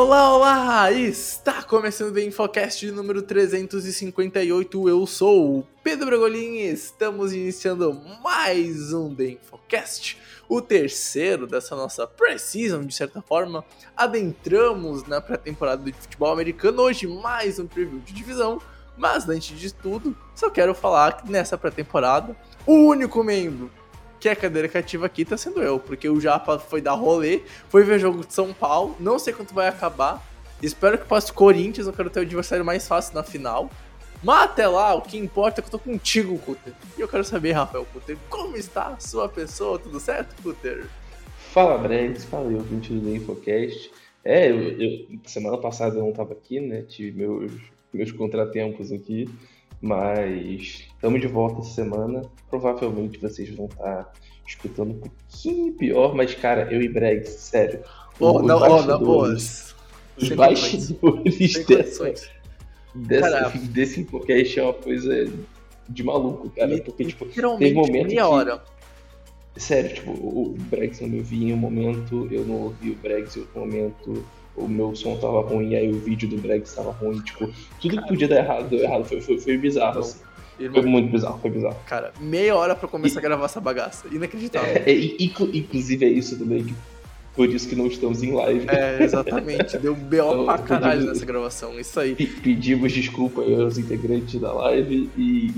Olá, olá! Está começando o Infocast número 358. Eu sou o Pedro Bragolin e estamos iniciando mais um The Infocast, o terceiro dessa nossa pre-season, de certa forma. Adentramos na pré-temporada de futebol americano. Hoje, mais um preview de divisão. Mas antes de tudo, só quero falar que nessa pré-temporada, o único membro que a cadeira cativa aqui tá sendo eu, porque o Japa foi dar rolê, foi ver jogo de São Paulo, não sei quanto vai acabar. Espero que passe Corinthians, eu quero ter o adversário mais fácil na final. Mas até lá, o que importa é que eu tô contigo, Cutter. E eu quero saber, Rafael Cutter, como está a sua pessoa? Tudo certo, Cutter? Fala, Bregs, fala eu, 20 do Infocast. É, eu, eu, semana passada eu não tava aqui, né? Tive meus, meus contratempos aqui. Mas estamos de volta essa semana. Provavelmente vocês vão estar escutando um pouquinho pior, mas cara, eu e Breg, sério. Oh, não, oh, na. Os bastidores dessa, dessa, desse podcast é uma coisa de maluco, cara. Porque, tipo, tem momento meia hora. Sério, tipo, o Bregs não me ouvia em um momento, eu não ouvi o Bregs em outro momento o meu som tava ruim, aí o vídeo do Breg estava ruim, tipo, tudo cara, que podia dar errado, deu errado, foi, foi, foi bizarro, assim. Irmão, foi muito bizarro, foi bizarro. Cara, meia hora pra começar e, a gravar essa bagaça, inacreditável. É, é, inclusive é isso também, que por isso que não estamos em live. É, exatamente. Deu BO então, pra caralho pedimos, nessa gravação, isso aí. Pedimos desculpa aí aos integrantes da live e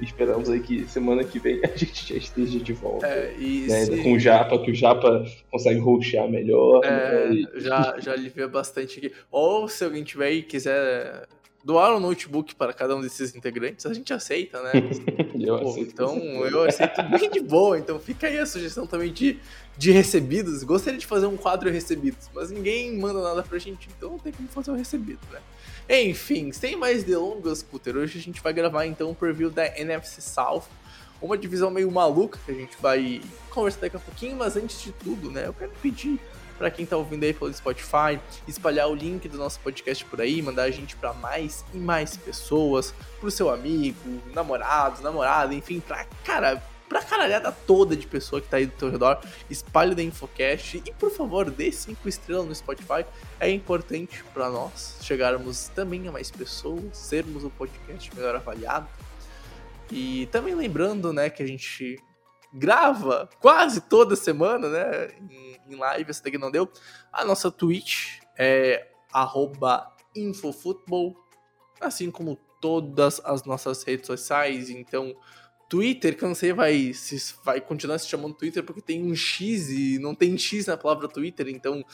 esperamos aí que semana que vem a gente já esteja de volta. É, e né, se... Com o Japa, que o Japa consegue roxear melhor. É, né, e... já, já alivia bastante aqui. Ou se alguém tiver aí quiser doar um notebook para cada um desses integrantes, a gente aceita, né? eu Pô, aceito. Então, eu aceito bem de boa. Então, fica aí a sugestão também de, de recebidos. Gostaria de fazer um quadro recebidos, mas ninguém manda nada pra gente, então não tem como fazer o um recebido, né? Enfim, sem mais delongas, Cutter, hoje a gente vai gravar então um preview da NFC South. Uma divisão meio maluca que a gente vai conversar daqui a pouquinho, mas antes de tudo, né, eu quero pedir para quem tá ouvindo aí pelo Spotify, espalhar o link do nosso podcast por aí, mandar a gente para mais e mais pessoas, pro seu amigo, namorado, namorada, enfim, pra, cara, pra caralhada toda de pessoa que tá aí do teu redor, espalhe da Infocast e, por favor, dê 5 estrelas no Spotify, é importante para nós chegarmos também a mais pessoas, sermos o podcast melhor avaliado. E também lembrando, né, que a gente grava quase toda semana, né, em em live, essa daqui não deu. A nossa Twitch é infofutbol, assim como todas as nossas redes sociais, então Twitter, que eu não sei vai se vai continuar se chamando Twitter porque tem um X e não tem X na palavra Twitter, então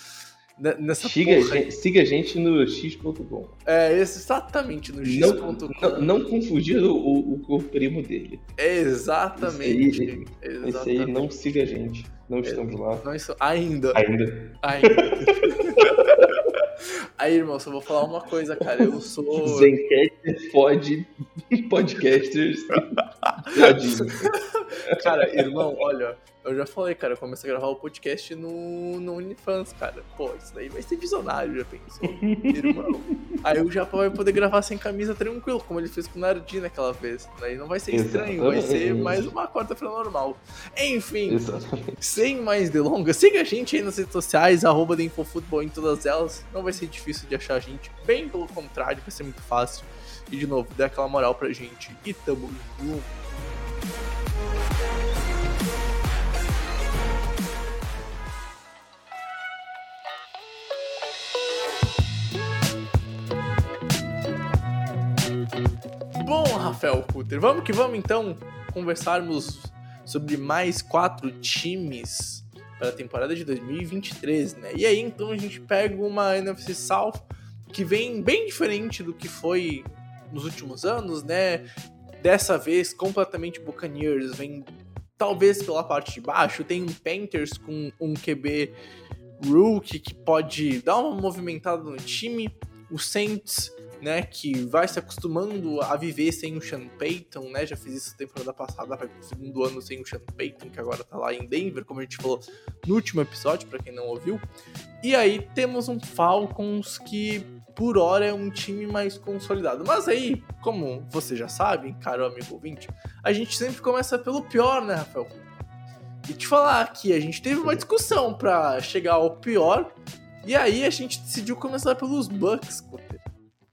nessa siga, gente, siga a gente no x.com. É, exatamente, no x.com. Não, não, não, confundir o, o, o, primo dele. Exatamente. Esse aí, exatamente. Esse aí não siga a gente. Não estamos lá. Não estou... Ainda. Ainda. Ainda. Aí, irmão, só vou falar uma coisa, cara. Eu sou. Zencaster pode podcasters. cara, irmão, olha, eu já falei, cara, eu comecei a gravar o podcast no, no OnlyFans, cara. Pô, isso daí vai ser visionário, já pensou? Irmão. Aí o Japão vai poder gravar sem camisa tranquilo, como ele fez com o Nardi naquela vez. Daí não vai ser estranho, vai ser mais uma quarta-feira normal. Enfim, Exatamente. sem mais delongas, siga a gente aí nas redes sociais, arroba Infofutebol em todas elas. Não vai ser difícil de achar a gente, bem pelo contrário, vai ser muito fácil. E de novo, dê aquela moral pra gente e tamo junto. Rafael Puter, vamos que vamos então conversarmos sobre mais quatro times para a temporada de 2023, né? E aí então a gente pega uma NFC South que vem bem diferente do que foi nos últimos anos, né? Dessa vez completamente Buccaneers, vem talvez pela parte de baixo, tem um Panthers com um QB rookie que pode dar uma movimentada no time. O Saints, né, que vai se acostumando a viver sem o Sean Payton, né? Já fiz isso temporada passada, vai pro segundo ano sem o Sean Payton, que agora tá lá em Denver, como a gente falou no último episódio, para quem não ouviu. E aí temos um Falcons que por hora é um time mais consolidado. Mas aí, como você já sabe, caro amigo ouvinte, a gente sempre começa pelo pior, né, Rafael? E te falar que a gente teve uma discussão para chegar ao pior, e aí a gente decidiu começar pelos Bucks.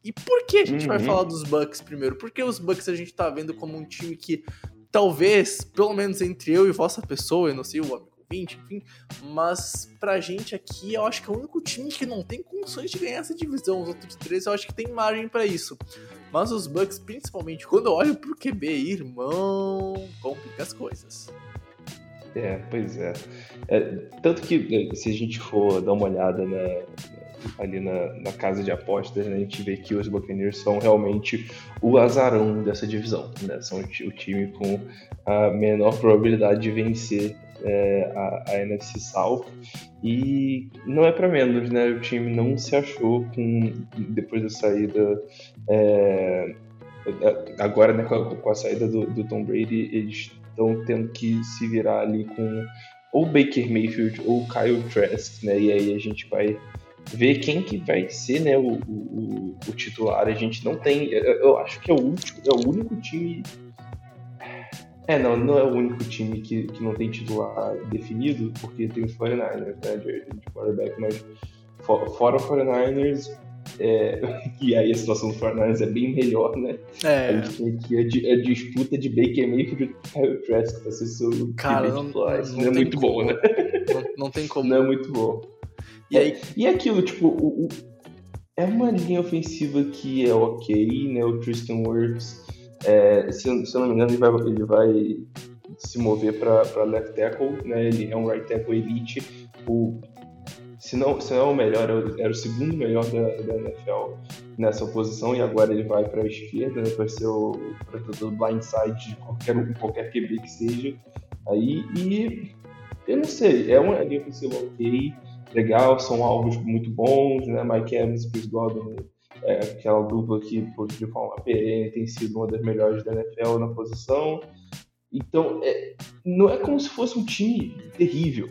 E por que a gente uhum. vai falar dos Bucks primeiro? Porque os Bucks a gente tá vendo como um time que talvez, pelo menos entre eu e vossa pessoa, eu não sei o amigo 20, enfim. Mas pra gente aqui, eu acho que é o único time que não tem condições de ganhar essa divisão. Os outros três eu acho que tem margem para isso. Mas os Bucks, principalmente, quando eu olho pro QB, irmão, complica as coisas. É, pois é. é. Tanto que se a gente for dar uma olhada na, ali na, na, casa de apostas, né, a gente vê que os Buccaneers são realmente o azarão dessa divisão. Né? São o, time com a menor probabilidade de vencer é, a, a, NFC South e não é para menos, né? O time não se achou com depois da saída é, agora, né, com a, com a saída do, do, Tom Brady, eles estão tendo que se virar ali com ou Baker Mayfield ou Kyle Trask, né? E aí a gente vai ver quem que vai ser, né, o, o, o titular. A gente não tem, eu, eu acho que é o último, é o único time é, não, não é o único time que, que não tem titular definido, porque tem os 49ers, né, de, de quarterback, mas for, fora o 49ers, é, e aí a situação do 49ers é bem melhor, né? É. A gente tem aqui a, a disputa de Baker Mayfield e Kyle Trask pra ser seu Cara, não, não, não, é muito como. bom, né? Não, não, tem como. Não é muito bom. E, aí... e aquilo, tipo, o, o, é uma linha ofensiva que é ok, né? O Tristan Wirfs é, se, se, eu não me engano, ele vai, ele vai se mover para left tackle, né? Ele é um right tackle elite. O, se, não, se não é o melhor, era o segundo melhor da, da NFL nessa posição e agora ele vai para a esquerda, né? Para ser o protetor blindside de qualquer, qualquer QB que seja. Aí, e eu não sei, é uma linha ofensiva ok, legal, são alvos muito bons, né? Mike Evans, Chris Godwin é, aquela dupla que, de forma perene, tem sido uma das melhores da NFL na posição. Então, é, não é como se fosse um time terrível,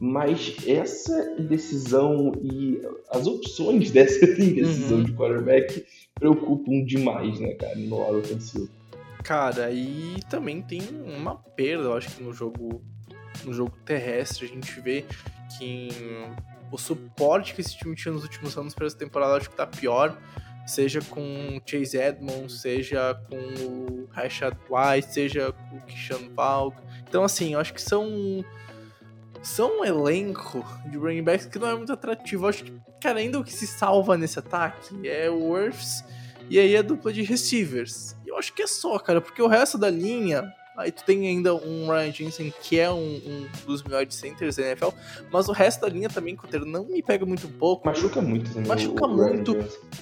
mas essa indecisão e as opções dessa indecisão uhum. de quarterback preocupam demais, né, cara, no lado ofensivo. Cara, e também tem uma perda, eu acho que no jogo no jogo terrestre a gente vê que o suporte que esse time tinha nos últimos anos para essa temporada acho que tá pior. Seja com o Chase Edmonds, seja com o Rashad White, seja com o Kishan Falk. Então, assim, eu acho que são. São um elenco de running backs que não é muito atrativo. Eu acho que, cara, ainda o que se salva nesse ataque é o Worths e aí a dupla de receivers. E eu acho que é só, cara, porque o resto da linha Aí tu tem ainda um Ryan Jensen, que é um, um, dos melhores centers da NFL, mas o resto da linha também, Coteiro, não me pega muito pouco. Machuca muito também. Machuca o, muito.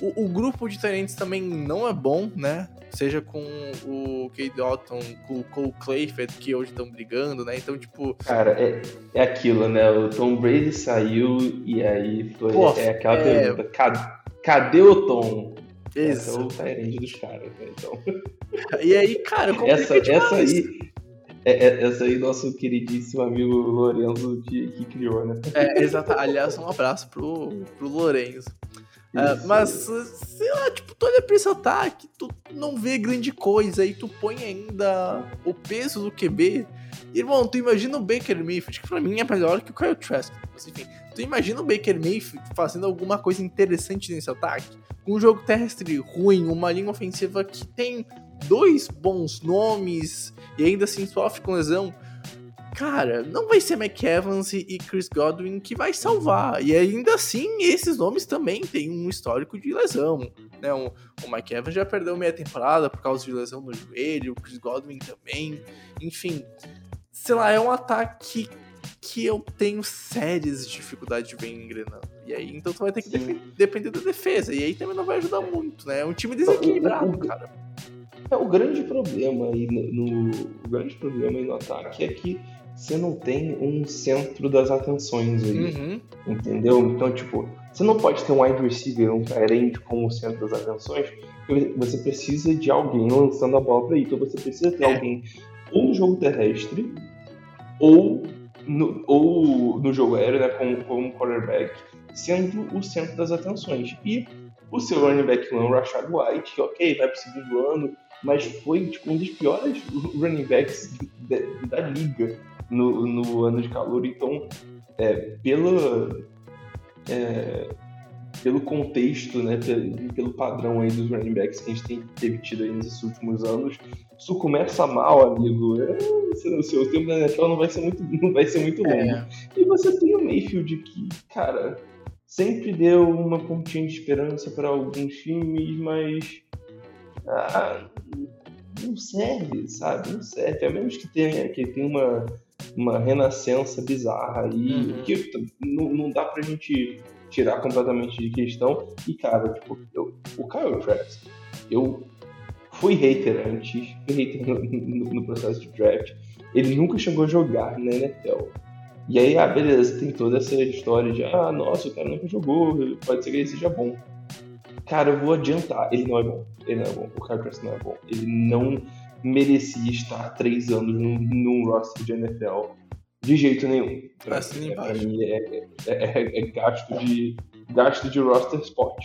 O, o, grupo de tenentes também não é bom, né? Seja com o Kate Dalton, com o Cole Clayford, que hoje estão brigando, né? Então, tipo. Cara, é, é aquilo, né? O Tom Brady saiu e aí foi. Pô, é aquela é... pergunta: cadê, cadê o Tom? Esse é o Tyrande dos caras, né? Então. E aí, cara, como essa, essa aí. É, é, essa aí, nosso queridíssimo amigo Lorenzo que, que criou, né? É, exato. Aliás, um abraço pro, pro Lorenzo. Uh, mas, sei lá, tipo, tu olha pra esse ataque, tu não vê grande coisa, aí tu põe ainda o peso do QB. Irmão, tu imagina o Baker Mayfield, que pra mim é melhor que o Kyle Trask. Mas enfim, tu imagina o Baker Mayfield fazendo alguma coisa interessante nesse ataque? Com um jogo terrestre ruim, uma linha ofensiva que tem dois bons nomes e ainda assim sofre com lesão cara, não vai ser McEvans e Chris Godwin que vai salvar. E ainda assim, esses nomes também têm um histórico de lesão. Né? O, o McEvans já perdeu meia temporada por causa de lesão no joelho, o Chris Godwin também. Enfim, sei lá, é um ataque que eu tenho sérias dificuldades de ver engrenando. E aí, então tu vai ter que depender da defesa. E aí também não vai ajudar muito, né? É um time desequilibrado, cara. É, o grande problema aí no, o grande problema aí no ataque é que você não tem um centro das atenções aí. Uhum. Entendeu? Então, tipo, você não pode ter um wide receiver, um carente como centro das atenções, você precisa de alguém lançando a bola para aí. Então você precisa ter É. alguém ou no jogo terrestre ou no, ou no jogo aéreo, né, como, como quarterback, sendo o centro das atenções. E o seu running back one, o Rashad White, que, ok, vai pro segundo ano, mas foi tipo, um dos piores running backs da, da liga no, no ano de calor. Então, é, pela, é, pelo contexto, né, pelo, padrão aí dos running backs que a gente tem, teve tido aí nesses últimos anos, isso começa mal, amigo. É, o seu tempo da NFL não vai ser muito, não vai ser muito longo. É. E você tem o Mayfield que, cara, sempre deu uma pontinha de esperança para alguns times, mas ah, não serve, sabe? Não serve. A menos que tenha, que tenha uma, uma renascença bizarra aí, Uhum. que não, não dá pra gente tirar completamente de questão. E, cara, tipo, eu, o Kyle Trask, eu fui hater antes, fui hater no, no- no processo de draft. Ele nunca chegou a jogar na NFL. E aí, ah, beleza, tem toda essa história de, ah, nossa, o cara nunca jogou, pode ser que ele seja bom. Cara, eu vou adiantar, ele não é bom. Ele não é bom. O Kyle Trask não é bom. Ele não merecia estar três anos num, num roster de NFL de jeito nenhum. Pra, Assina é, pra embaixo. mim é, é, é- é gasto, de, gasto de roster spot.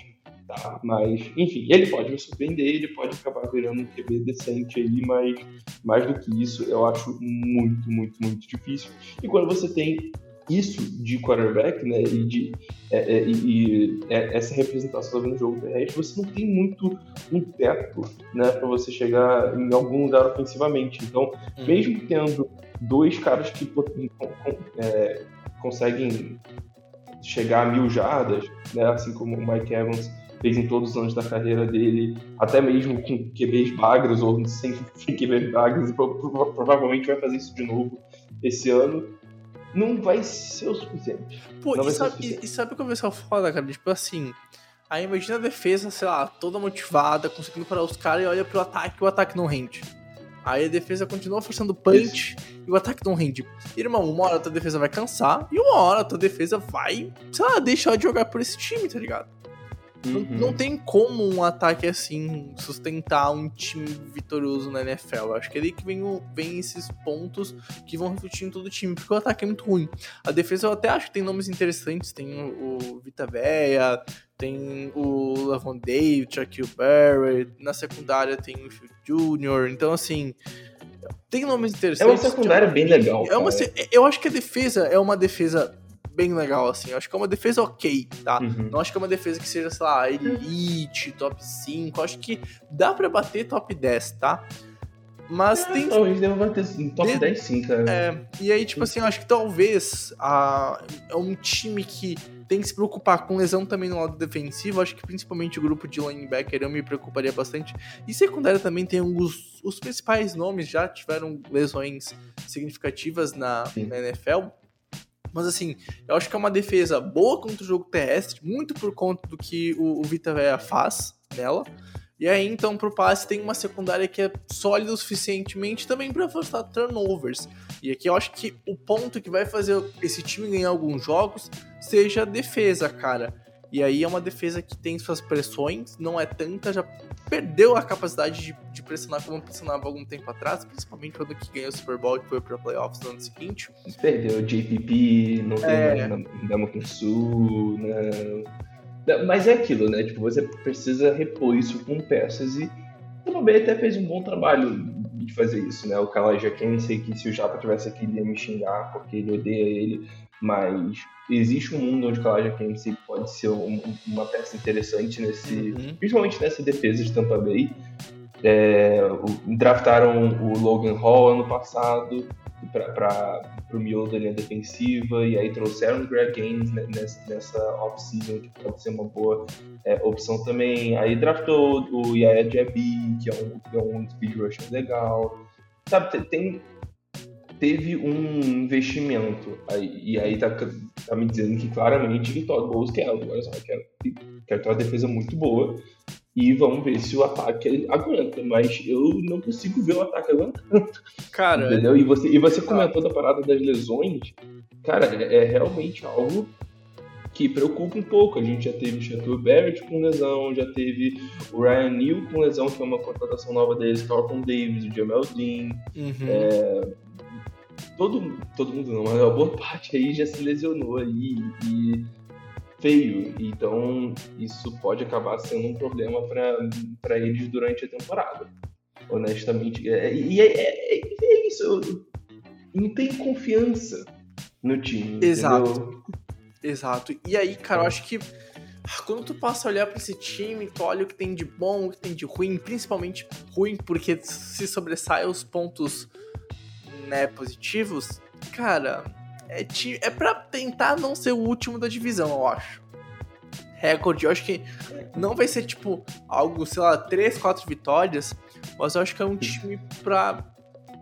Tá? Mas, enfim, ele pode me surpreender, ele pode acabar virando um QB decente aí, mas mais do que isso, eu acho muito, muito, muito difícil. E quando você tem isso de quarterback, né, e, de, é, é, e, e, é, essa representação no jogo terrestre, você não tem muito um teto, né, para você chegar em algum lugar ofensivamente. Então, Uhum. mesmo tendo dois caras que é, conseguem chegar a mil jardas, né, assim como o Mike Evans fez em todos os anos da carreira dele, até mesmo com QBs bagros ou sem, sem QBs bagros, e pro- pro- provavelmente vai fazer isso de novo esse ano, não vai ser o suficiente. Pô, e sabe, suficiente. e, sabe o que eu foda, cara? Tipo assim, aí imagina a defesa, sei lá, toda motivada, conseguindo parar os caras e olha pro ataque e o ataque não rende. Aí a defesa continua forçando punch e o ataque não rende. Irmão, uma hora a tua defesa vai cansar e uma hora a tua defesa vai, sei lá, deixar de jogar por esse time, tá ligado? Não, Uhum. não tem como um ataque assim sustentar um time vitorioso na NFL. Eu acho que é ali que vem, o- vem esses pontos que vão refletir em todo o time, porque o ataque é muito ruim. A defesa eu até acho que tem nomes interessantes. Tem o, o Vita Veia, tem o Lavon David, Shaquille Barrett. Na secundária tem o Phil Jr. Então, assim, tem nomes É interessantes. uma secundária bem legal. É uma, cara. se- eu acho que a defesa é uma defesa bem legal, assim. Eu acho que é uma defesa ok, tá? Uhum. Não acho que é uma defesa que seja, sei lá, elite, top 5. Acho que dá pra bater top 10, tá? Mas tem. Talvez deva bater um top De- 10 sim, cara. É, e aí, tipo assim, eu acho que talvez a, é um time que tem que se preocupar com lesão também no lado defensivo. Acho que principalmente o grupo de linebacker eu me preocuparia bastante. E secundária também tem alguns. Os principais nomes já tiveram lesões significativas na, na NFL. Mas assim, eu acho que é uma defesa boa contra o jogo terrestre, muito por conta do que o, o Vita Vea faz nela. E aí, então, pro passe tem uma secundária que é sólida o suficientemente também para afastar turnovers. E aqui eu acho que o ponto que vai fazer esse time ganhar alguns jogos seja a defesa, cara. E aí é uma defesa que tem suas pressões, não é tanta, já perdeu a capacidade de, de pressionar como pressionava algum tempo atrás, principalmente quando que ganhou o Super Bowl e foi para playoffs no ano seguinte. Perdeu o JPP, não tem É. mais Ndamukong Su, né? Mas é aquilo, né? Tipo, você precisa repor isso com peças e o Tampa Bay até fez um bom trabalho de fazer isso, né? O Kalaja Kensei, que se o Japa tivesse aqui, ele ia me xingar porque ele odeia ele, mas existe um mundo onde o Kalaja Kensei pode ser um- uma peça interessante nesse, Uhum. principalmente nessa defesa de Tampa Bay. É, o- draftaram o Logan Hall ano passado para o miolo da linha defensiva e aí trouxeram o Greg Gaines ne- nessa, nessa off-season que pode ser uma boa é, opção também. Aí draftou o Yaya Jabi, que é um, que é um speed rusher legal. Sabe, te- tem, teve um investimento aí, e aí tá, tá me dizendo que claramente que Todd Bowles quer, olha só, quer, quer ter uma defesa muito boa E vamos ver se o ataque aguenta, mas eu não consigo ver o ataque aguentando. Cara, entendeu? E você, e você comentou da parada das lesões. Cara, é, é realmente algo que preocupa um pouco. A gente já teve o Chateau Barrett com lesão, já teve o Ryan Neal com lesão, que é uma contratação nova deles, Carlton Davis, o Jamel Dean. uhum. É, todo, todo mundo não, mas uma boa parte aí já se lesionou aí e feio. Então isso pode acabar sendo um problema para eles durante a temporada. Honestamente. É, e é, é, é, isso. Eu não tem confiança no time. Exato. entendeu? Exato. E aí, cara, eu acho que quando tu passa a olhar pra esse time, tu olha o que tem de bom, o que tem de ruim, principalmente ruim, porque se sobressai os pontos né, positivos, cara, é, ti- é pra tentar não ser o último da divisão, eu acho. Recorde, eu acho que não vai ser tipo algo, sei lá, 3, 4 vitórias, mas eu acho que é um time pra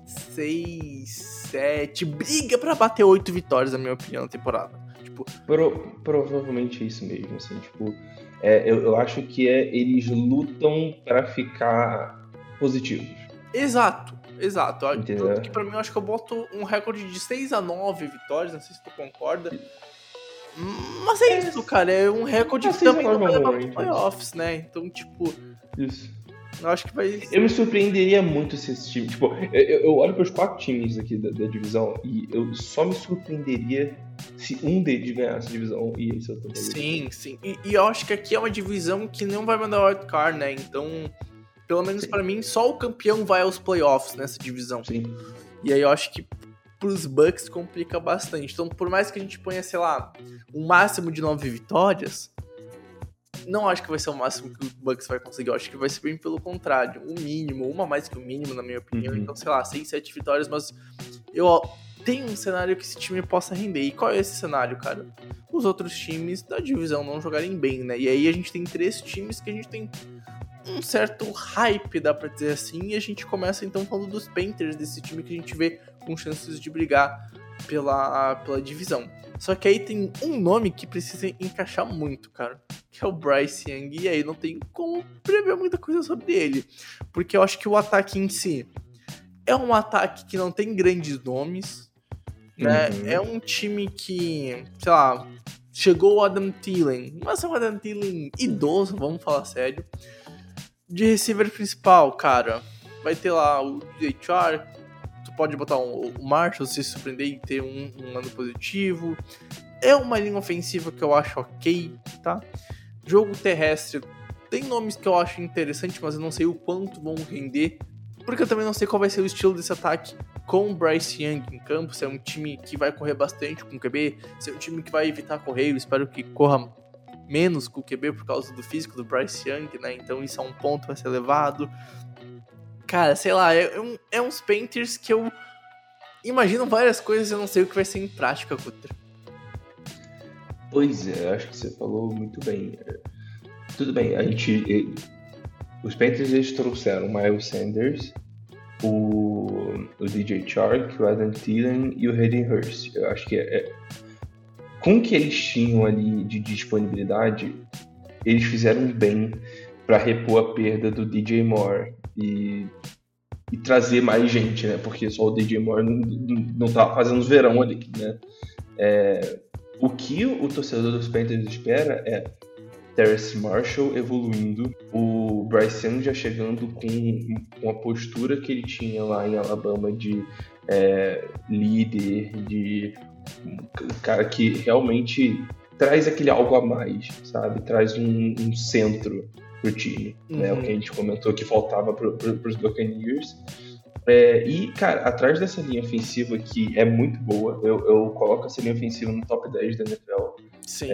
6, 7, briga pra bater 8 vitórias, na minha opinião, na temporada. Tipo, Pro- provavelmente é isso mesmo, assim, tipo, é, eu, eu acho que é, eles lutam pra ficar positivos. Exato, exato. Eu- Entendeu? Tanto que pra mim eu acho que eu boto um recorde de 6 a 9 vitórias, não sei se tu concorda. Mas é isso, cara. É um recorde É, que 6 a também não 9 vai é levar pro range. playoffs, né? Então, tipo, Isso. eu acho que vai. Eu me surpreenderia muito se esse time. Tipo, eu, eu olho para os quatro times aqui da, da divisão e eu só me surpreenderia se um deles ganhasse a divisão e esse outro. Sim, sim. E, e eu acho que aqui é uma divisão que não vai mandar wildcard, né? Então, pelo menos pra mim, só o campeão vai aos playoffs nessa divisão. Sim. E aí eu acho que pros Bucks complica bastante. Então, por mais que a gente ponha, sei lá, um máximo de nove vitórias, não acho que vai ser o máximo que o Bucks vai conseguir. Eu acho que vai ser bem pelo contrário. O mínimo, uma mais que o mínimo, na minha opinião. Uhum. Então, sei lá, seis, sete vitórias, mas eu ó, tenho um cenário que esse time possa render. E qual é esse cenário, cara? Os outros times da divisão não jogarem bem, né? E aí a gente tem três times que a gente tem um certo hype, dá pra dizer assim, e a gente começa então falando dos Panthers, desse time que a gente vê com chances de brigar pela, pela divisão. Só que aí tem um nome que precisa encaixar muito, cara, que é o Bryce Young, e aí não tem como prever muita coisa sobre ele, porque eu acho que o ataque em si é um ataque que não tem grandes nomes, né? Uhum. É um time que, sei lá, chegou o Adam Thielen, mas é um Adam Thielen idoso, vamos falar sério. De receiver principal, cara, vai ter lá o Chark, tu pode botar um- o Marshall se surpreender e ter um, um ano positivo. É uma linha ofensiva que eu acho ok, tá? Jogo terrestre tem nomes que eu acho interessante, mas eu não sei o quanto vão render. Porque eu também não sei qual vai ser o estilo desse ataque com o Bryce Young em campo. Se é um time que vai correr bastante com o QB, se é um time que vai evitar correr. Eu espero que corra menos com o QB por causa do físico do Bryce Young, né? Então isso é um ponto a ser levado. Cara, sei lá, é, é um- é uns Painters que eu imagino várias coisas e eu não sei o que vai ser em prática, Kutra. Pois é, acho que você falou muito bem. Tudo bem, a gente. Os Panthers eles trouxeram o Miles Sanders, o, o DJ Chark, o Adam Thielen e o Hayden Hurst. Eu acho que é, é- com o que eles tinham ali de disponibilidade, eles fizeram bem para repor a perda do DJ Moore e, e trazer mais gente, né? Porque só o DJ Moore não, não, não tava fazendo os verão ali, né? É, o que o torcedor dos Panthers espera é Terrace Marshall evoluindo, o Bryce Young já chegando com, com a postura que ele tinha lá em Alabama de é, líder, de um cara que realmente traz aquele algo a mais, sabe? Traz um, um centro pro time, né? Uhum. O que a gente comentou que faltava pro, pro, pros Buccaneers. É, e, cara, atrás dessa linha ofensiva que é muito boa, eu, eu coloco essa linha ofensiva no top 10 da NFL. Sim.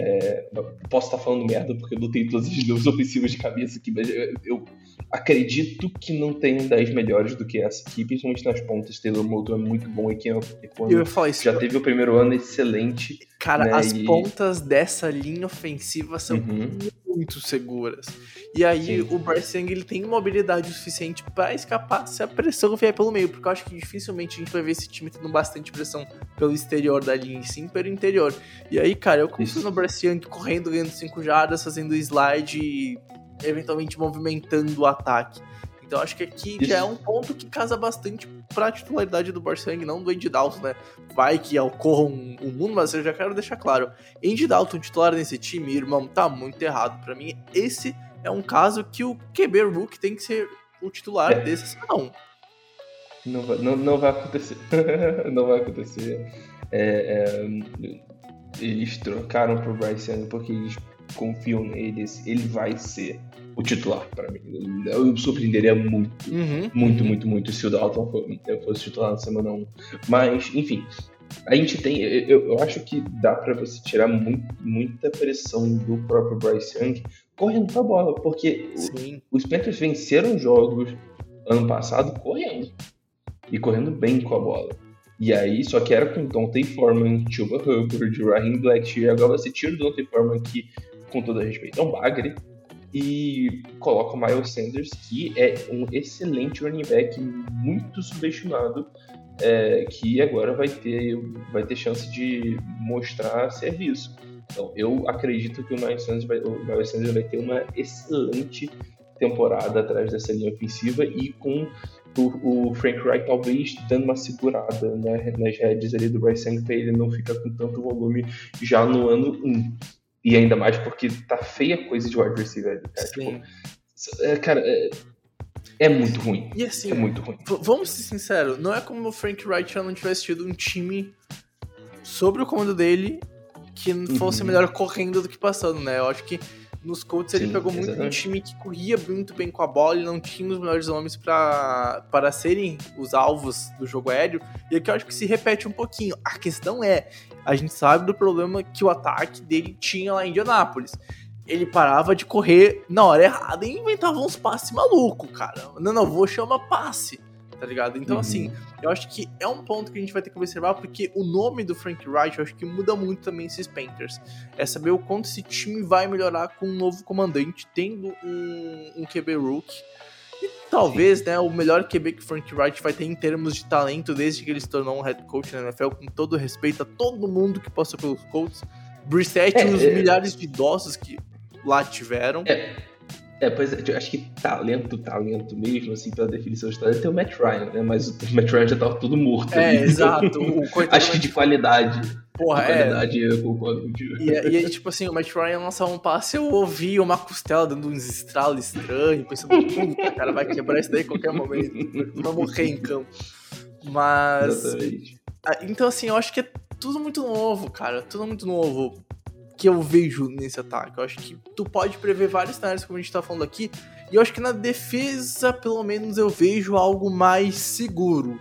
Posso estar falando merda porque eu não tenho todas as linhas ofensivas de cabeça aqui, mas eu, eu acredito que não tem 10 melhores do que essa aqui, principalmente nas pontas. Taylor Moulton é muito bom e quem eu falar isso. já teve o primeiro ano excelente. Cara, né, as e- pontas dessa linha ofensiva são Uhum. muito seguras. E aí Sim. o Bryce Young ele tem mobilidade suficiente pra escapar se a pressão vier pelo meio, porque eu acho que dificilmente a gente vai ver esse time tendo bastante pressão pelo exterior da linha, e sim pelo interior. E aí, cara, eu confio no Bryce Young correndo, ganhando 5 jardas, fazendo slide e eventualmente movimentando o ataque. Então acho que aqui Isso. já é um ponto que casa bastante pra titularidade do Barsang, não do Andy Dalton, né? Vai que ocorra um, um mundo, mas eu já quero deixar claro. Andy Dalton titular nesse time, irmão, tá muito errado. Pra mim, esse é um caso que o QB Rook tem que ser o titular É. desse não. Não vai, não, não vai acontecer. não vai acontecer. É, é, eles trocaram pro Bryce Young porque eles confiam neles. Ele vai ser o titular para mim. Eu me surpreenderia muito, Uhum. muito, muito, muito se o Dalton fo- fosse titular na semana 1. Mas, enfim. A gente tem. Eu, eu acho que dá pra você tirar muito, muita pressão do próprio Bryce Young correndo com a bola, porque Sim. os Panthers venceram jogos ano passado correndo. E correndo bem com a bola. E aí, só que era com Dante Foreman, Chuba Hubbard, Raheem Blackshear. Agora você tira o Dante Foreman, que, com todo respeito, é um bagre. E coloca o Miles Sanders, que é um excelente running back, muito subestimado. é, que agora vai ter, vai ter chance de mostrar serviço. Então, eu acredito que o Miles Sanders vai, o Miles Sanders vai ter uma excelente temporada atrás dessa linha ofensiva e com o, o Frank Wright talvez dando uma segurada né, nas redes ali do Bryce Young para ele não ficar com tanto volume já no ano 1. E ainda mais porque tá feia coisa de wide receiver ali, cara. Sim. Tipo, é, cara, é, é muito ruim. E assim, É muito ruim. Vamos ser sinceros, não é como o Frank Wright já não tivesse tido um time sobre o comando dele que fosse Uhum. melhor correndo do que passando, né? Eu acho que nos Colts ele Sim, pegou muito um exatamente. time que corria muito bem com a bola e não tinha os melhores homens para serem os alvos do jogo aéreo. E aqui eu acho que se repete um pouquinho. A questão é, a gente sabe do problema que o ataque dele tinha lá em Indianápolis. Ele parava de correr na hora errada e inventava uns passes maluco, cara. Não, não, vou chamar passe, tá ligado? Então, Uhum. assim, eu acho que é um ponto que a gente vai ter que observar, porque o nome do Frank Wright eu acho que muda muito também esses Panthers. É saber o quanto esse time vai melhorar com um novo comandante, tendo um, um QB rookie. E talvez, né, o melhor QB que Frank Wright vai ter em termos de talento desde que ele se tornou um head coach na NFL, com todo respeito a todo mundo que passou pelos Colts. Brissette É, e os é. milhares de idosos que lá tiveram. É, é, pois é, eu acho que talento, talento mesmo, assim, pela definição de talento, tem o Matt Ryan, né? Mas o Matt Ryan já tava todo morto. É, ali. exato. O coitado Acho que de qualidade. Porra, de é. qualidade eu concordo contigo. E, e aí, tipo assim, o Matt Ryan lançava um passe, eu ouvia uma costela dando uns estralos estranhos, pensando, puta, o cara vai quebrar isso daí a qualquer momento, vai morrer em campo. Mas. Exatamente. Então, assim, eu acho que é tudo muito novo, cara. Tudo muito novo que eu vejo nesse ataque. Eu acho que tu pode prever vários cenários, como a gente tá falando aqui. E eu acho que na defesa, pelo menos, eu vejo algo mais seguro.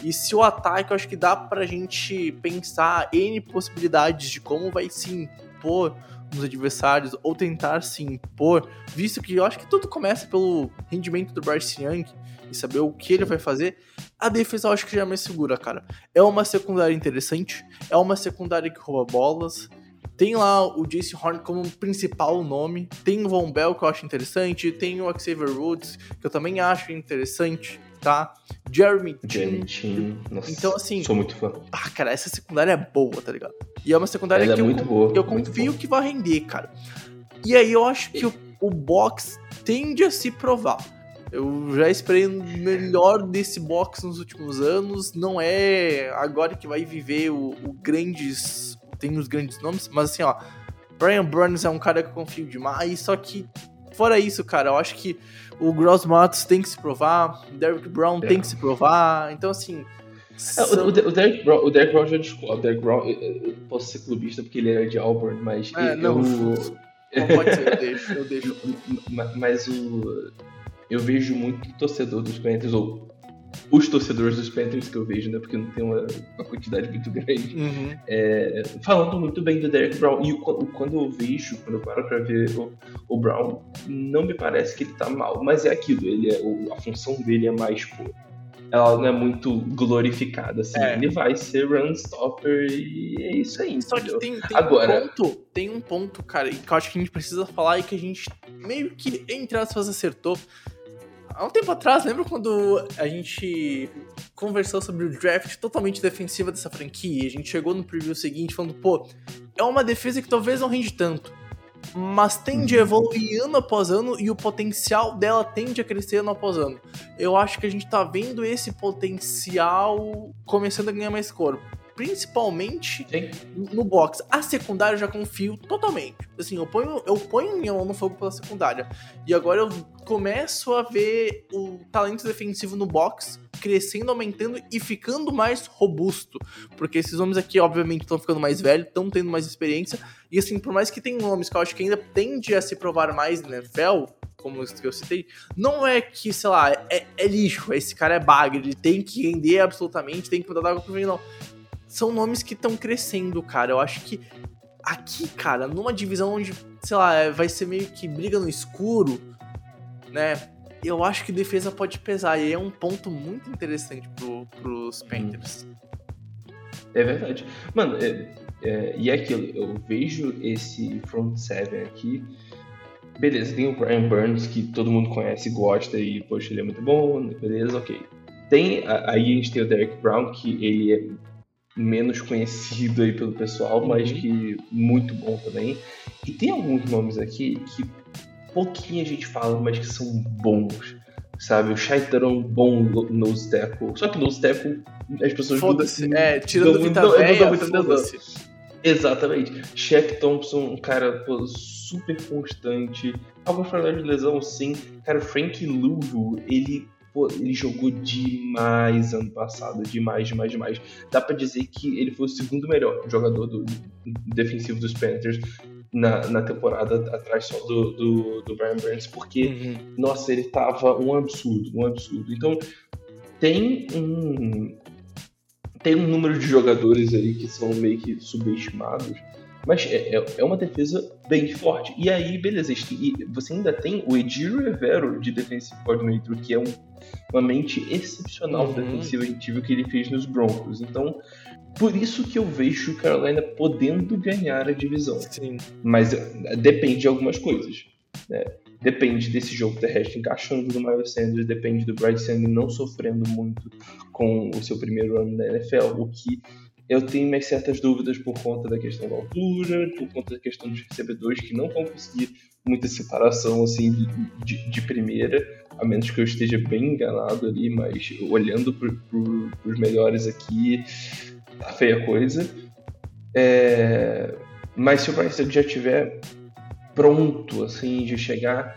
E se o ataque, eu acho que dá pra gente pensar N possibilidades de como vai se impor nos adversários ou tentar se impor, visto que eu acho que tudo começa pelo rendimento do Bryce Young e saber o que ele vai fazer. A defesa eu acho que já é mais segura, cara. É uma secundária interessante, é uma secundária que rouba bolas. Tem lá o Jace Horn como principal nome. Tem o Von Bell, que eu acho interessante. Tem o Xavier Woods, que eu também acho interessante, tá? Jeremy Jeremy Chin. Nossa, Então, assim, sou muito fã. Ah, cara, essa secundária é boa, tá ligado? E é uma secundária Ela é que eu, muito boa. eu confio boa. que vai render, cara. E aí eu acho que o, o box tende a se provar. Eu já esperei o melhor desse box nos últimos anos. Não é agora que vai viver o, o grandes. Tem os grandes nomes, mas assim, ó. Brian Burns é um cara que eu confio demais. Só que, fora isso, cara, eu acho que o Gross Matos tem que se provar. O Derrick Brown É. tem que se provar. Então, assim. É, o, o, Derek Brown, o Derek Brown já. O Derek Brown, eu, eu posso ser clubista porque ele era de Auburn, mas É, eu, não, Não pode ser, eu deixo, eu deixo. Ma- Mas o. Eu vejo muito torcedor dos Panthers, ou os torcedores dos Panthers que eu vejo, né? Porque não tem uma, uma quantidade muito grande. Uhum. é, falando muito bem do Derek Brown. E o- quando eu vejo, quando eu paro pra ver o, o Brown, não me parece que ele tá mal. Mas é aquilo, ele é, o- a função dele é mais, pô. Ela não é muito glorificada, assim. É. Ele vai ser run stopper e é isso aí. Só que entendeu? tem, tem Agora- um ponto, tem um ponto, cara, que eu acho que a gente precisa falar e que a gente meio que, entre aspas, acertou. Há um tempo atrás, lembra quando a gente conversou sobre o draft totalmente defensiva dessa franquia? A gente chegou no preview seguinte falando, pô, é uma defesa que talvez não rende tanto. mas tende a evoluir ano após ano e o potencial dela tende a crescer ano após ano. Eu acho que a gente tá vendo esse potencial começando a ganhar mais corpo. Principalmente Sim. no box. A secundária eu já confio totalmente. Assim, eu ponho, eu ponho minha mão no fogo pela secundária. E agora eu começo a ver o talento defensivo no box crescendo, aumentando e ficando mais robusto. Porque esses homens aqui, obviamente, estão ficando mais velhos, estão tendo mais experiência. E assim, por mais que tenham nomes que eu acho que ainda tende a se provar mais na NFL, como os que eu citei, não é que, sei lá, é, é lixo, esse cara é bagre, ele tem que render absolutamente, tem que mudar da água pro vinho, não. São nomes que estão crescendo, cara. Eu acho que aqui, cara, numa divisão onde, sei lá, é, vai ser meio que briga no escuro, né? Eu acho que defesa pode pesar. E é um ponto muito interessante pro, pros Panthers. É verdade. Mano, é, é, e é aquilo, eu vejo esse front seven aqui. Beleza, tem o Brian Burns, que todo mundo conhece, gosta, e, poxa, ele é muito bom, beleza, ok. Tem, aí a gente tem o Derek Brown, que ele é menos conhecido aí pelo pessoal, mas que muito bom também. E tem alguns nomes aqui que pouquinho a gente fala, mas que são bons. Sabe, o Shaitan é um bom nose tackle. Só que nose tackle, as pessoas Foda-se. não- É, tirando não- Vita Véia, foda-se. Exatamente. Shaq Thompson, um cara pô, super constante. Alguns problemas de lesão, sim. Cara, o Frank Louvu, ele, pô, ele jogou demais ano passado. Demais, demais, demais. Dá pra dizer que ele foi o segundo melhor jogador do, defensivo dos Panthers na, na temporada, atrás só do, do, do Brian Burns, porque Uhum. nossa, ele tava um absurdo, um absurdo. Então, tem um. Tem um número de jogadores aí que são meio que subestimados, mas é, é- é uma defesa bem forte. E aí, beleza, e você ainda tem o Ejiro Evero de Defensive Coordinator, que é um- uma mente excepcional Uhum. defensiva, a gente viu que ele fez nos Broncos. Então, por isso que eu vejo o Carolina podendo ganhar a divisão Sim. mas eh, depende de algumas coisas. né? Depende desse jogo terrestre encaixando no Miles Sanders, depende do Bryce Young não sofrendo muito com o seu primeiro ano na NFL, o que eu tenho minhas certas dúvidas por conta da questão da altura, por conta da questão dos recebedores que não vão conseguir muita separação assim de, de- primeira, a menos que eu esteja bem enganado ali, mas olhando para os melhores aqui, tá feia coisa. É, mas se o Bryce já tiver pronto, assim, de chegar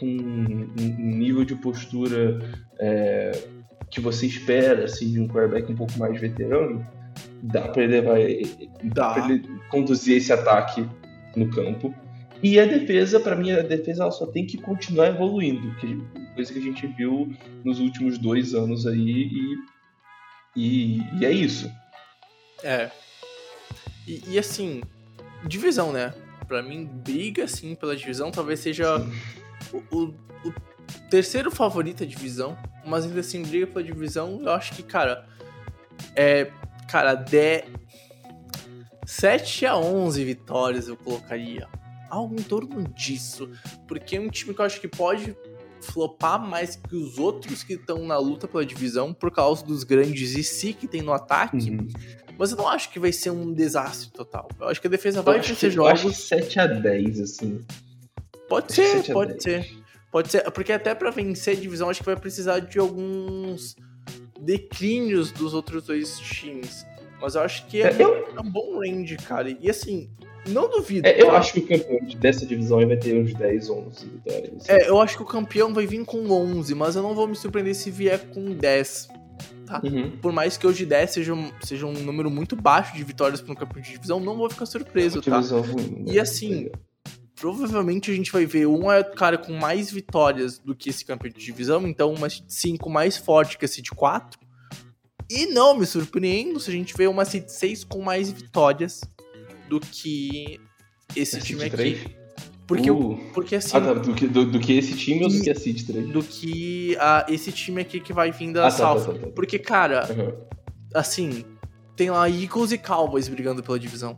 com um nível de postura é, que você espera, assim, de um quarterback um pouco mais veterano, dá para ele levar, dá Dá. pra ele conduzir esse ataque no campo. E a defesa, para mim, a defesa ela só tem que continuar evoluindo, que coisa que a gente viu nos últimos dois anos aí e, e, e é isso. É. E, e, assim, divisão, né? Pra mim, briga sim pela divisão. Talvez seja o, o- o terceiro favorito da divisão. Mas ainda assim, briga pela divisão. Eu acho que, cara. É. Cara, de 7 a 11 vitórias eu colocaria. Algo em torno disso. Porque é um time que eu acho que pode flopar mais que os outros que estão na luta pela divisão por causa dos grandes e si que tem no ataque. Uhum. Mas eu não acho que vai ser um desastre total. Eu acho que a defesa Eu vai vencer que- eu acho jogos. que 7 a 10 assim. Pode ser, 7 a pode 10. ser. Pode ser, porque até pra vencer a divisão acho que vai precisar de alguns declínios dos outros dois times. Mas eu acho que é, É, eu- é um bom range, cara. E assim, não duvido. É, eu tá? acho que o campeão dessa divisão vai ter uns 10, 11 vitórias. É, eu acho que o campeão vai vir com 11, mas eu não vou me surpreender se vier com 10. Uhum. Por mais que hoje 10 seja um, seja um número muito baixo de vitórias para um campeão de divisão, não vou ficar surpreso, tá? Divisão ruim, né? E assim, provavelmente a gente vai ver um é cara com mais vitórias do que esse campeão de divisão, então uma seed 5 mais forte que a seed 4. E não me surpreendo se a gente vê uma seed 6 com mais vitórias do que esse time aqui. 3? Porque, Uh. porque assim, Ah, tá. Do que, do, do que esse time ou do que a Seed 3? do que a, esse time aqui que vai vir da Ah, tá, tá, South. tá, tá. Porque, cara, Aham. assim, tem lá Eagles e Cowboys brigando pela divisão.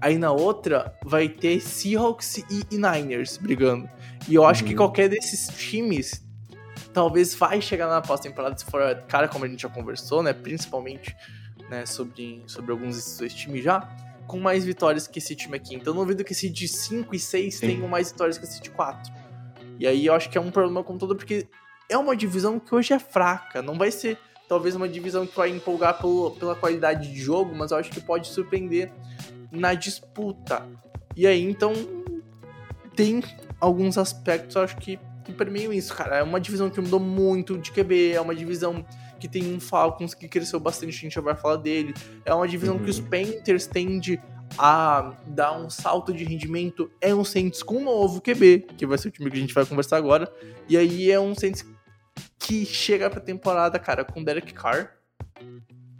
Aí na outra vai ter Seahawks e, e Niners brigando. E eu acho que Uhum. qualquer desses times talvez vai chegar na pós-temporada se for, cara, como a gente já conversou, né, principalmente, né, sobre, sobre alguns desses dois times já. com mais vitórias que esse time aqui. Então eu duvido que esse de 5 e 6 Sim. tenham mais vitórias que esse de 4. E aí eu acho que é um problema com todo, porque é uma divisão que hoje é fraca. Não vai ser talvez uma divisão que vai empolgar pelo, pela qualidade de jogo, mas eu acho que pode surpreender na disputa. E aí, então, tem alguns aspectos, acho que, que permeiam isso, cara. É uma divisão que mudou muito de QB, é uma divisão que tem um Falcons que cresceu bastante, a gente já vai falar dele. É uma divisão Uhum. que os Panthers tende a dar um salto de rendimento. É um Saints com um novo QB, que vai ser o time que a gente vai conversar agora. E aí é um Saints que chega pra temporada, cara, com Derek Carr.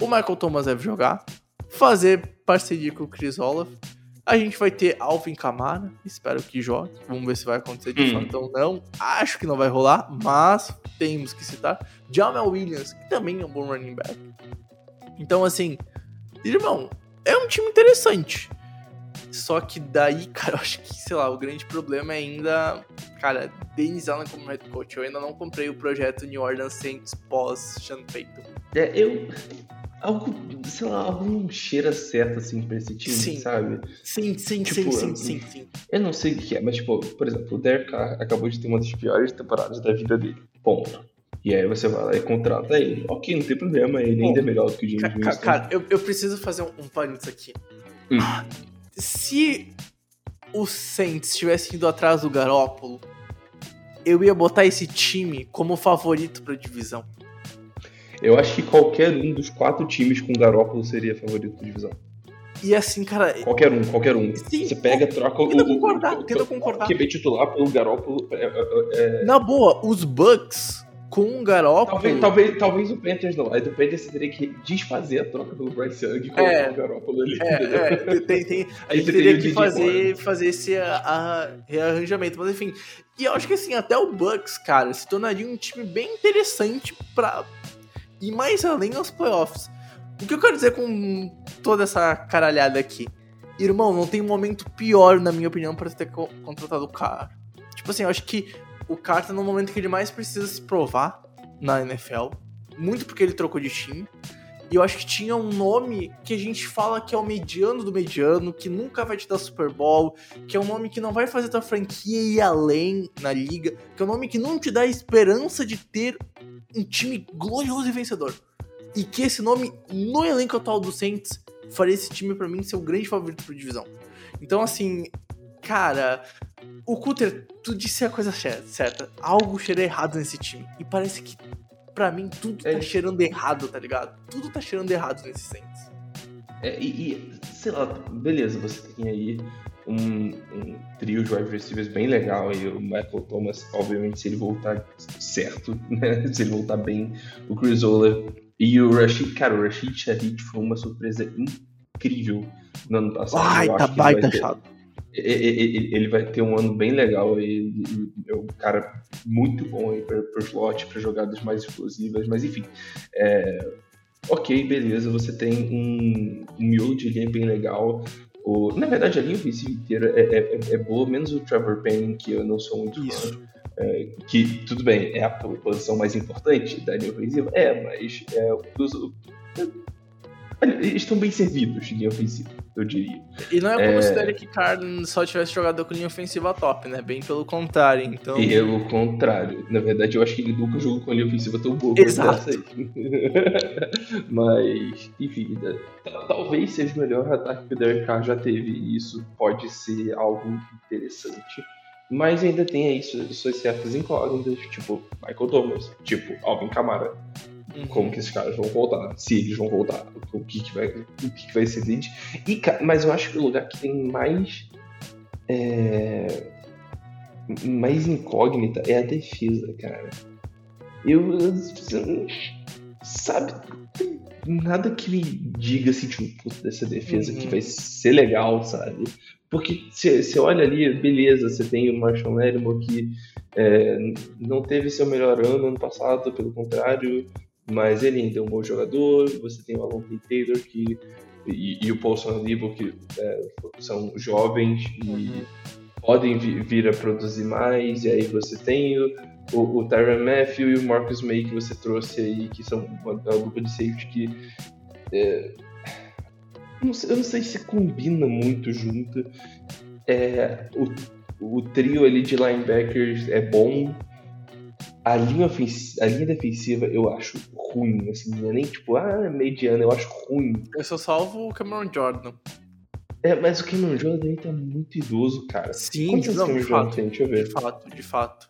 O Michael Thomas deve jogar. Fazer parceria com o Chris Olaf. A gente vai ter Alvin Kamara. Espero que jogue. Vamos ver se vai acontecer de Hum. fato ou não. Acho que não vai rolar, mas temos que citar. Jamal Williams, que também é um bom running back. Então, assim, irmão, é um time interessante. Só que daí, cara, eu acho que, sei lá, o grande problema é ainda, cara, Dennis Allen como head coach. Eu ainda não comprei o projeto New Orleans Saints pós Sean Payton. É, eu. Algo, sei lá, algo não cheira certo assim pra esse time, Sim. sabe? Sim, sim, Tipo, sim, sim, eu- sim, sim. Eu não sei o que é, mas, tipo, por exemplo, o Derek acabou de ter uma das piores temporadas da vida dele. Ponto. E aí você vai lá e contrata ele. Ok, não tem problema, ele Bom, ainda é melhor do que o James ca- Winston. Cara, eu, eu preciso fazer um, um parênteses aqui. Hum. Se o Saints tivesse ido atrás do Garópolo, eu ia botar esse time como favorito pra divisão. Eu acho que qualquer um dos quatro times com Garópolo seria favorito da divisão. E assim, cara, Qualquer um, qualquer um. Sim, você pega, troca o, tenta o, concordar, o, tenta o, concordar. o QB titular pelo Garópolo. É, é, é, na boa, os Bucks com o Garópolo. Talvez, talvez, talvez o Panthers não. Aí do Panthers você teria que desfazer a troca pelo Bryce Young e colocar É. o Garópolo ali. É, é, tem, tem, a Aí gente teria que fazer, fazer esse a, a- rearranjamento, mas enfim. E eu acho que assim, até o Bucks, cara, se tornaria um time bem interessante pra ir mais além aos playoffs. O que eu quero dizer com toda essa caralhada aqui? Irmão, não tem momento pior, na minha opinião, pra ter co- contratado o cara. Tipo assim, eu acho que o cara tá no momento que ele mais precisa se provar na NFL. Muito porque ele trocou de time. E eu acho que tinha um nome que a gente fala que é o mediano do mediano, que nunca vai te dar Super Bowl, que é um nome que não vai fazer tua franquia ir além na liga, que é um nome que não te dá esperança de ter um time glorioso e vencedor. E que esse nome, no elenco atual do Saints, faria esse time pra mim ser o grande favorito pra divisão. Então, assim, cara, o Cutter, tu disse a coisa cer- certa. Algo cheira errado nesse time. E parece que, pra mim, tudo É tá cheirando errado, tá ligado? Tudo tá cheirando errado nesse Saints. É, e, e, sei lá, beleza, você tem aí um, um trio de wide receivers bem legal e o Michael Thomas, obviamente, se ele voltar certo, né? Se ele voltar bem, o Chris Ola e o Rashid, cara, o Rashid Shaheed foi uma surpresa incrível no ano passado. Que ele baita ter- chato. ele vai ter um ano bem legal e, e é um cara muito bom aí para o slot, para jogadas mais explosivas, mas enfim. é, ok, beleza, você tem um, um miolo de linha bem legal. O, na verdade, a linha ofensiva inteira é, é, é- é boa, menos o Trevor Penning, que eu não sou muito Isso. fã. É, que, tudo bem, é a posição mais importante da linha ofensiva? É, mas é, olha, eles estão bem servidos de linha ofensiva, eu diria. E não é como É. se o Derek Carr só tivesse jogado com linha ofensiva top, né? Bem pelo contrário, então... E é o contrário. Na verdade, eu acho que ele nunca jogou com a linha ofensiva tão boa Exato. Mas, enfim, né, tal- talvez seja o melhor ataque que o Derek Carr já teve. E isso pode ser algo interessante. Mas ainda tem aí suas, suas certas incógnitas, tipo Michael Thomas, tipo Alvin Kamara. Uhum. Como que esses caras vão voltar? Se eles vão voltar, o que, que, vai, o que, que vai ser deles. E, mas eu acho que o lugar que tem mais. é, mais incógnita é a defesa, cara. Eu. eu- Sabe? Nada que me diga assim, tipo, dessa defesa Uhum. que vai ser legal, sabe? Porque você olha ali, beleza, você tem o Marshall Lattimore que é, não teve seu melhor ano ano passado, pelo contrário, mas ele ainda é um bom jogador. Você tem o Alon Taylor que, e, e o Paulson Alibo que é, são jovens e Uhum. podem vi- vir a produzir mais. E aí você tem o, o, o Tyron Matthew e o Marcus May que você trouxe aí, que são uma, uma dupla de safety que é, Não sei, eu não sei se combina muito junto. É, o, o trio ali de linebackers é bom. A linha, ofensiva, a linha defensiva eu acho ruim, assim, não é nem tipo, ah, é mediana, eu acho ruim. Eu só salvo o Cameron Jordan. É, mas o Cameron Jordan ele tá muito idoso, cara. Sim, Quantos não, Cameron de Jordan fato, tem? Deixa eu ver. de fato, de fato.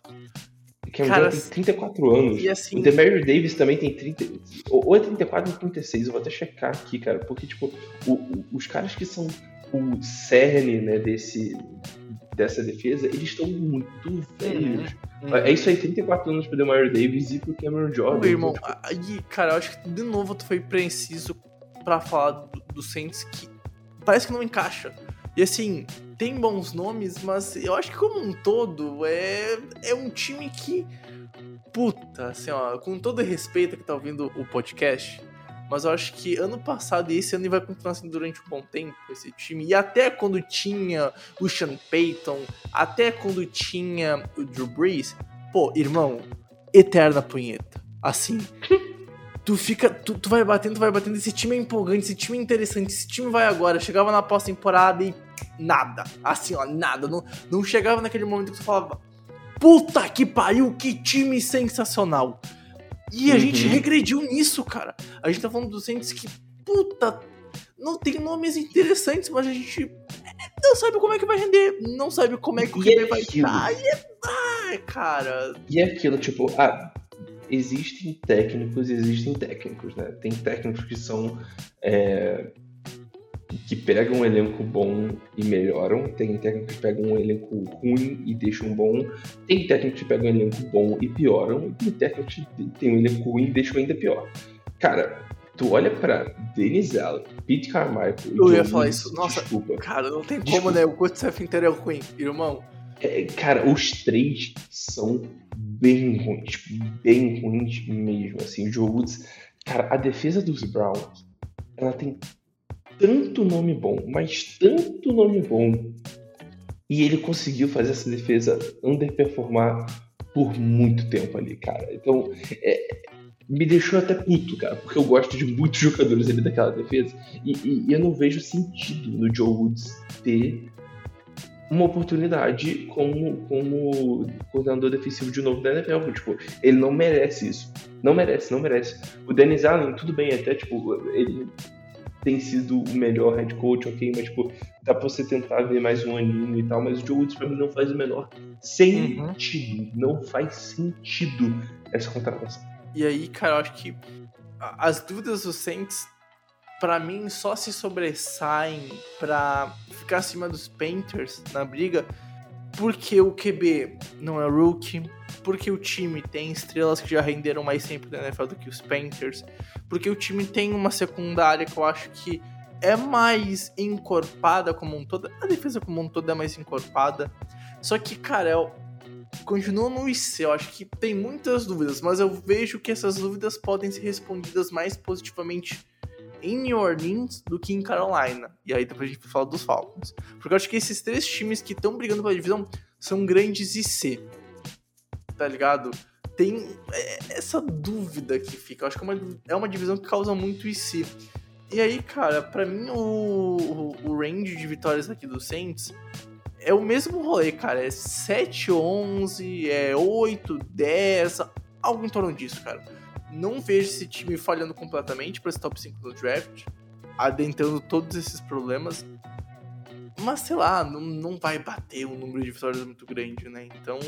O Cameron Cara, Jordan tem 34 anos. E assim, O Demario Davis também tem 30. Ou é 34 ou 36, eu vou até checar aqui, cara. Porque, tipo, o- o- os caras que são o cerne, né, desse, dessa defesa, eles estão muito velhos. Uhum. É isso aí, 34 anos pro Demario Davis e pro Cameron Jordan. Ô, irmão, Então, tipo, aí, cara, eu acho que de novo tu foi preciso pra falar do, do Saints que parece que não encaixa. E assim, tem bons nomes, mas eu acho que como um todo é, é um time que. Puta, assim, ó, com todo respeito que tá ouvindo o podcast, mas eu acho que ano passado e esse ano vai continuar assim durante um bom tempo esse time. E até quando tinha o Sean Payton, até quando tinha o Drew Brees, pô, irmão, eterna punheta. Assim. Tu fica. Tu, tu vai batendo, tu vai batendo. Esse time é empolgante, esse time é interessante, esse time vai agora. Chegava na pós-temporada e nada. Assim, ó, nada. Não, não chegava naquele momento que tu falava. Puta que pariu, que time sensacional. E a Uhum. gente regrediu nisso, cara. A gente tá falando dos Saints que, puta, não tem nomes interessantes, mas a gente não sabe como é que vai render, não sabe como é que o E é vai estar. E é, ai, cara, E é aquilo, tipo, ah, existem técnicos e existem técnicos, né? Tem técnicos que são. é, que pegam um elenco bom e melhoram. Tem técnicos que pegam um elenco ruim e deixam bom. Tem técnicos que pegam um elenco bom e pioram. E tem técnicos que tem um elenco ruim e deixam ainda pior. Cara, tu olha pra Dennis Allen, Pete Carmichael. e Eu ia falar isso. Nossa, Desculpa. cara, não tem Desculpa. como, né? O staff inteiro é ruim, irmão. É, cara, os três são bem ruins, bem ruins mesmo, assim, o Joe Woods, cara, a defesa dos Browns, ela tem tanto nome bom, mas tanto nome bom, e ele conseguiu fazer essa defesa underperformar por muito tempo ali, cara, então, é, me deixou até puto, cara, porque eu gosto de muitos jogadores ali daquela defesa, e, e- e eu não vejo sentido no Joe Woods ter uma oportunidade como, como coordenador defensivo de novo da NFL. Tipo, ele não merece isso. Não merece, não merece. O Dennis Allen, tudo bem, até, tipo, ele tem sido o melhor head coach, ok, mas, tipo, dá pra você tentar ver mais um aninho e tal, mas o Joe Woods pra mim não faz o menor sentido. Não faz sentido essa contratação. E aí, cara, eu acho que as dúvidas do Saints, pra mim, só se sobressaem pra ficar acima dos Panthers na briga, porque o QB não é rookie, porque o time tem estrelas que já renderam mais tempo na NFL do que os Panthers, porque o time tem uma secundária que eu acho que é mais encorpada como um todo, a defesa como um todo é mais encorpada, só que, cara, eu continua no IC, eu acho que tem muitas dúvidas, mas eu vejo que essas dúvidas podem ser respondidas mais positivamente em New Orleans do que em Carolina. E aí depois a gente fala dos Falcons. Porque eu acho que esses três times que estão brigando pela divisão são grandes IC. Tá ligado? Tem é, essa dúvida que fica. Eu acho que é uma, é uma divisão que causa muito IC. E aí, cara, pra mim o, o, o range de vitórias aqui do Saints é o mesmo rolê, cara. É 7, 11, é 8, 10, algo em torno disso, cara. Não vejo esse time falhando completamente para esse top 5 do draft, adentrando todos esses problemas. Mas sei lá, não, não vai bater um número de vitórias muito grande, né? Então,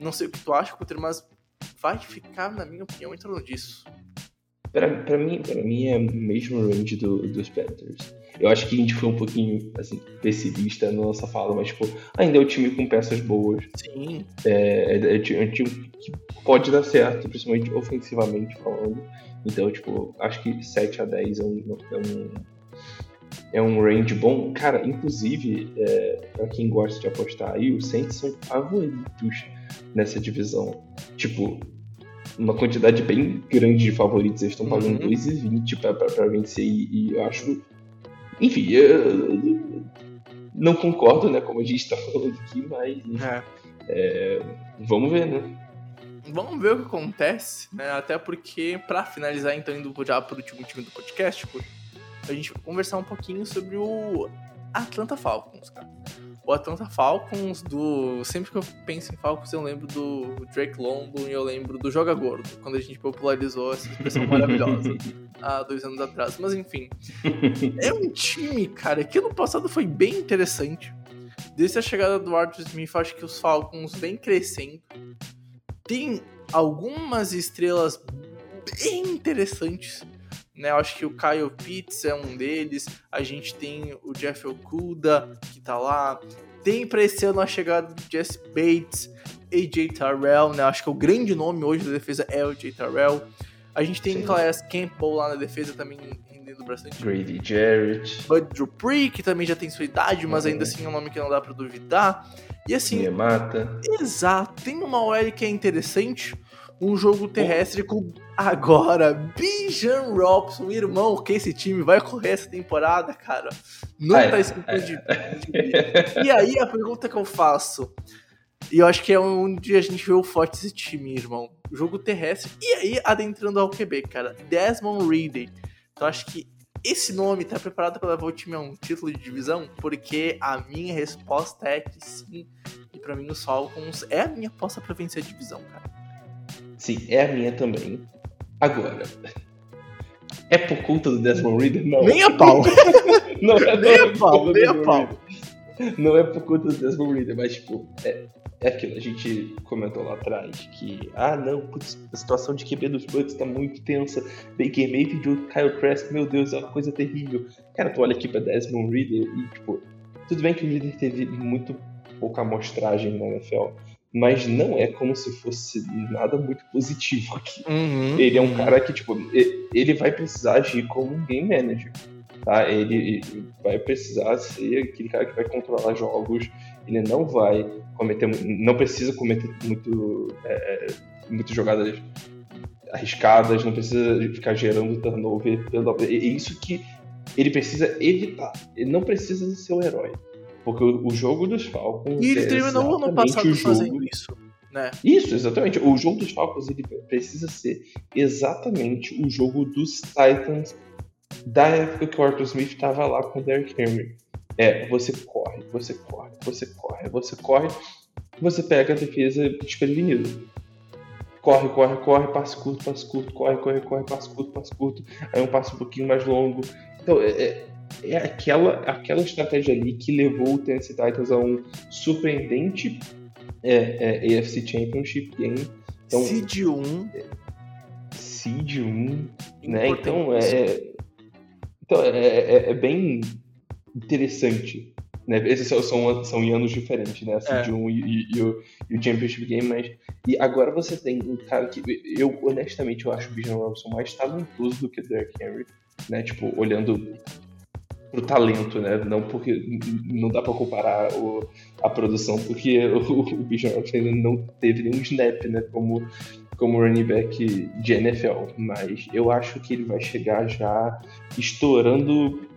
não sei o que tu acha, Coutinho, mas vai ficar, na minha opinião, em torno disso. Pra, pra, mim, pra mim é o mesmo range do, dos Panthers. Eu acho que a gente foi um pouquinho assim, pessimista na nossa fala, mas tipo, ainda é um time com peças boas. Sim. É, é, é é um time que pode dar certo, principalmente ofensivamente falando. Então, tipo, acho que 7 a 10 é um, é um, é um range bom. Cara, inclusive, é, pra quem gosta de apostar aí, os Saints são favoritos nessa divisão. Tipo, uma quantidade bem grande de favoritos. Eles estão pagando Uhum. 2,20 pra, pra, pra vencer e, e eu acho. Enfim, eu não concordo, né, como a gente tá falando aqui, mas É. é, vamos ver, né? Vamos ver o que acontece, né? Até porque, pra finalizar, então, indo já pro último time do podcast, a gente vai conversar um pouquinho sobre o Atlanta Falcons, cara. O Atlanta Falcons, do. Sempre que eu penso em Falcons, eu lembro do Drake London e eu lembro do Joga Gordo, quando a gente popularizou essa expressão maravilhosa há dois anos atrás. Mas enfim. É um time, cara, que ano passado foi bem interessante. Desde a chegada do Arthur Smith, acho que os Falcons vêm crescendo. Tem algumas estrelas bem interessantes. Né, eu acho que o Kyle Pitts é um deles. A gente tem o Jeff Okuda, que tá lá. Tem para esse ano a chegada do Jesse Bates, AJ Terrell, né? Acho que o grande nome hoje da defesa é o AJ Terrell. A gente tem Class Campbell lá na defesa também rendendo bastante. Grady Jarrett. Bud Dupree, que também já tem sua idade, mas ainda assim é um nome que não dá para duvidar. E assim. mata. Exato. Tem uma OL que é interessante. Um jogo terrestre com agora Bijan Robson, irmão, que esse time vai correr essa temporada, cara. Não tá é, escrito de, de- E aí a pergunta que eu faço. E eu acho que é onde a gente vê o forte desse time, irmão. Jogo terrestre. E aí, adentrando ao QB, cara. Desmond Reader. Então acho que esse nome tá preparado para levar o time a um título de divisão? Porque a minha resposta é que sim. E pra mim, os Falcons é a minha aposta pra vencer a divisão, cara. Sim, é a minha também. Agora. É por conta do Desmond Reader? Não. Nem a pau. Não é, Nem a pau, nem a pau. Não é por conta do Desmond Reader, mas tipo, é, é aquilo. A gente comentou lá atrás que, ah, não, putz, a situação de QB dos Bucks tá muito tensa. Baker Mayfield e o Kyle Trask, meu Deus, é uma coisa terrível. Cara, tu olha aqui pra Desmond Reader e, tipo, tudo bem que o Reader teve muito pouca amostragem na NFL, mas não é como se fosse nada muito positivo aqui. Uhum. Ele é um cara que, tipo, ele vai precisar agir como um game manager. Tá? Ele vai precisar ser aquele cara que vai controlar jogos. Ele não vai cometer. Não precisa cometer muito, é, muitas jogadas arriscadas, não precisa ficar gerando turnover. É isso que ele precisa evitar. Ele não precisa ser o herói. Porque o, o jogo dos Falcons. E ele é terminou ano passado o jogo fazendo isso, né? isso, exatamente. O jogo dos Falcons ele precisa ser exatamente o jogo dos Titans da época que o Arthur Smith estava lá com o Derrick Henry. É, você corre, você corre, você corre, você corre, você pega a defesa desprevenida. Corre, corre, corre, passe curto, passe curto, corre, corre, corre, passe curto, passe curto, aí um passe um pouquinho mais longo. Então, é, é- é aquela, aquela estratégia ali que levou o Tennessee Titans a um surpreendente é, é, AFC Championship Game. Então, Seed 1. Seed 1, né? Então é, então é, é- é bem interessante. Né? Esses são, são, são em anos diferentes, né? A Seed É. 1 e, e- e o, e o Championship Game, mas. E agora você tem um cara que. Eu, honestamente, eu acho o Bijan Robson mais talentoso do que o Derrick Henry, né? Tipo, olhando pro talento, né? Não porque não dá pra comparar o, a produção, porque o, o Bijan Robson ainda não teve nenhum snap, né? Como como running back de NFL, mas eu acho que ele vai chegar já estourando,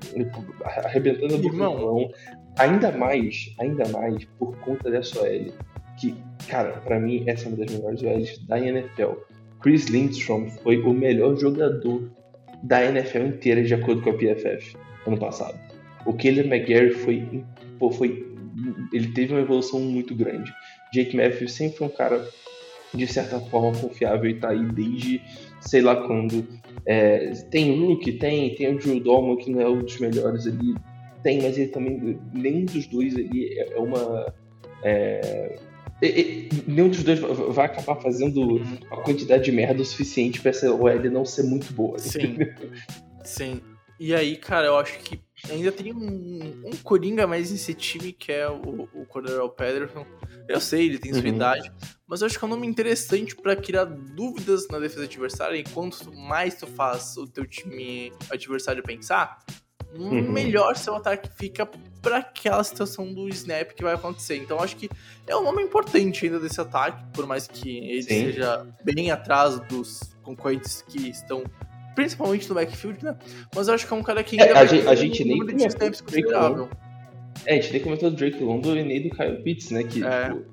arrebentando a boca ainda mais, ainda mais por conta dessa OL, que, cara, pra mim essa é uma das melhores OLs da NFL. Chris Lindstrom foi o melhor jogador da NFL inteira de acordo com a PFF ano passado. O Caleb McGarry foi, pô, foi, ele teve uma evolução muito grande. Jake Matthews sempre foi um cara de certa forma confiável e tá aí desde sei lá quando. É, tem o Rook, tem, tem o Drew Dolman, que não é um dos melhores ali. Tem, mas ele também. Nenhum dos dois ali é é uma. é, e- e- nenhum dos dois va- vai acabar fazendo a quantidade de merda o suficiente pra essa OL não ser muito boa. Sim. Sim. E aí, cara, eu acho que ainda tem um, um Coringa mais nesse time, que é o, o Cordero Pederson. Eu sei, ele tem sua Uhum. idade, mas eu acho que é um nome interessante pra criar dúvidas na defesa adversária. E quanto mais tu faz o teu time adversário pensar, Uhum. melhor seu ataque fica pra aquela situação do snap que vai acontecer. Então eu acho que é um nome importante ainda desse ataque, por mais que ele Sim. seja bem atrás dos concorrentes que estão principalmente no backfield, né? Mas eu acho que é um cara que É, ainda a vai gente- a gente nem comentou do Drake considerável. É, a gente nem comentou do Drake London e nem do Kyle Pitts, né? Que É. tipo,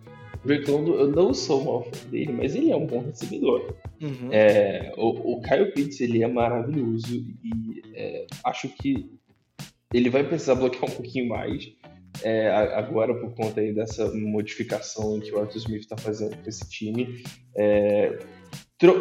Drake London, eu não sou mal fã dele, mas ele é um bom recebedor. Uhum. É, o, o Kyle Pitts, ele é maravilhoso e é, acho que ele vai precisar bloquear um pouquinho mais é, agora por conta aí dessa modificação que o Arthur Smith está fazendo com esse time. É,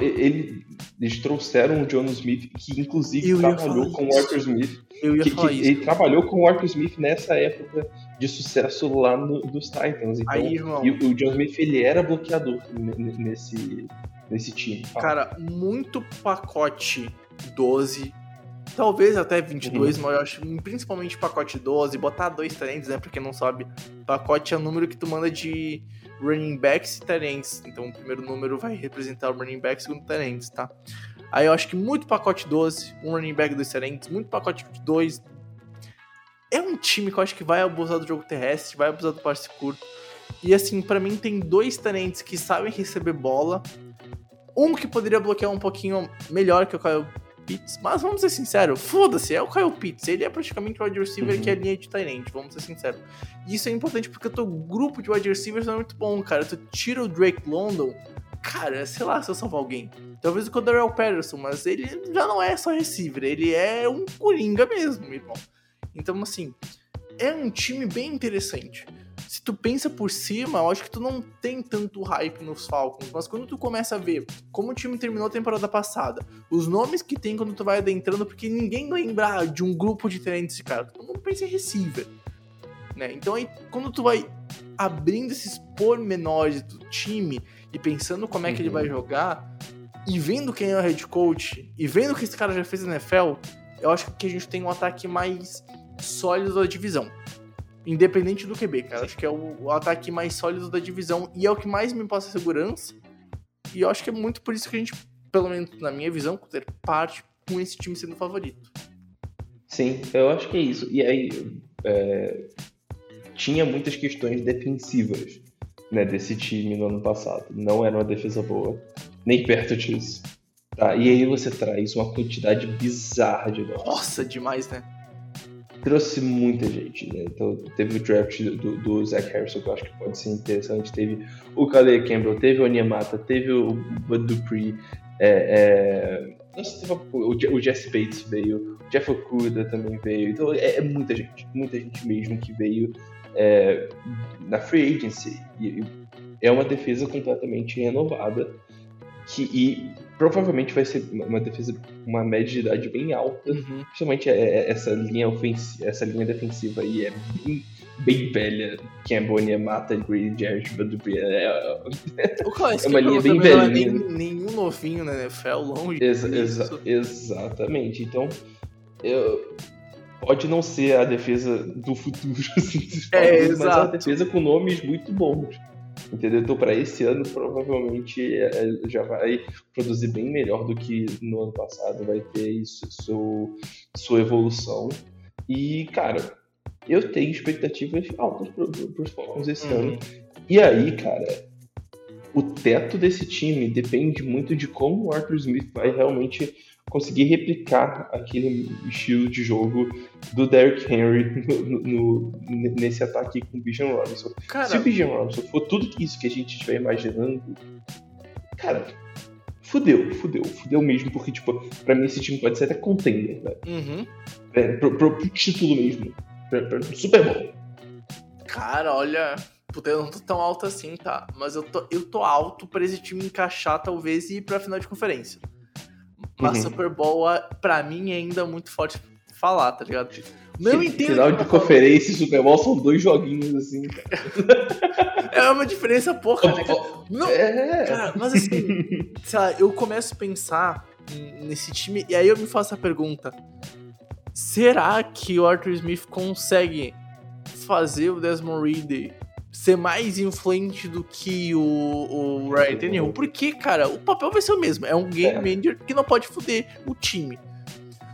ele, eles trouxeram o John Smith, que inclusive trabalhou com o Arthur Smith. Que, que. Ele trabalhou com o Arthur Smith nessa época de sucesso lá no, dos Titans. Então, Aí, irmão. e o, o John Smith ele era bloqueador nesse, nesse time. Cara, muito pacote 12, talvez até 22, Uhum. mas eu acho principalmente pacote 12, botar dois talentos, né? Pra quem não sabe, pacote é o número que tu manda de running backs e talentos. Então o primeiro número vai representar o running back, o segundo talentos, tá? Aí eu acho que muito pacote 12, um running back, dois talentos, muito pacote 2. É um time que eu acho que vai abusar do jogo terrestre, vai abusar do passe curto. E assim, pra mim tem dois talentos que sabem receber bola. Um que poderia bloquear um pouquinho melhor que o Kyle Pitts, mas vamos ser sinceros, foda-se, é o Kyle Pitts, ele é praticamente o wide receiver Uhum. que é a linha de Tyrant, vamos ser sinceros. E isso é importante porque o teu grupo de wide receivers não é muito bom, cara. Tu tira o Drake London, cara, sei lá se eu salvar alguém. Talvez o Coderell Patterson, mas ele já não é só receiver, ele é um coringa mesmo, irmão. Então, assim, é um time bem interessante. Se tu pensa por cima, eu acho que tu não tem tanto hype nos Falcons, mas quando tu começa a ver como o time terminou a temporada passada, os nomes que tem quando tu vai adentrando, porque ninguém lembra de um grupo de talentos esse cara, todo mundo pensa em receiver, né? Então aí, quando tu vai abrindo esses pormenores do time e pensando como é que ele Uhum. vai jogar, e vendo quem é o head coach, e vendo o que esse cara já fez na NFL, eu acho que a gente tem um ataque mais sólido da divisão. Independente do QB, cara. Acho que é o, o ataque mais sólido da divisão e é o que mais me passa segurança. E eu acho que é muito por isso que a gente, pelo menos na minha visão, ter parte com esse time sendo o favorito. Sim, eu acho que é isso. E aí, é, tinha muitas questões defensivas né, desse time no ano passado. Não era uma defesa boa, nem perto disso. Tá? E aí você traz uma quantidade bizarra de nomes. Nossa, demais, né? Trouxe muita gente, né? Então teve o draft do, do Zach Harrison, que eu acho que pode ser interessante. Teve o Calais Campbell, teve o Onyemata, teve o Bud Dupree. É, é... Nossa, teve o, o Jesse Bates veio, o Jeff Okuda também veio. Então é, é muita gente, muita gente mesmo que veio é, na free agency. E, é uma defesa completamente renovada que, e provavelmente vai ser uma defesa uma média de idade bem alta. Uhum. Principalmente é- é- essa linha ofensiva, essa linha defensiva aí é bem, bem velha. Campbell, Mata, Grady, Jarrett, Badubri. É, é, É uma linha bem também não é nenhum novinho na NFL, longe exa- exa- exatamente. Então, eu- pode não ser a defesa do futuro, assim, É, mas é uma exato. defesa com nomes muito bons. Entendeu? Então, para esse ano, provavelmente é, é, já vai produzir bem melhor do que no ano passado. Vai ter isso, seu, sua evolução. E, cara, eu tenho expectativas altas para os Falcons esse Uhum. ano. E aí, cara, o teto desse time depende muito de como o Arthur Smith vai realmente conseguir replicar aquele estilo de jogo do Derrick Henry no- no- nesse ataque com o Bijan Robinson. Se Cara, o Bijan Robinson for tudo isso que a gente estiver imaginando, cara, fudeu, fudeu, fudeu mesmo, porque, tipo, pra mim esse time pode ser até contender, velho. uhum. É, pro, pro- pro título mesmo. Pra, pra, Super Bowl. Cara, olha. Puta, eu não tô tão alto assim, tá? Mas eu tô, eu tô alto pra esse time encaixar, talvez, e ir pra final de conferência. Mas Uhum. Super Bowl, pra mim, é ainda muito forte falar, tá ligado? Não entendo. Final de conferência e Super Bowl são dois joguinhos assim, cara. É uma diferença porra, né, cara? Não, É. Cara, mas assim, sei lá, eu começo a pensar nesse time e aí eu me faço a pergunta: será que o Arthur Smith consegue fazer o Desmond Reed ser mais influente do que o, o Ryan Tannehill? Porque, cara, o papel vai ser o mesmo. É um game É. manager que não pode foder o time.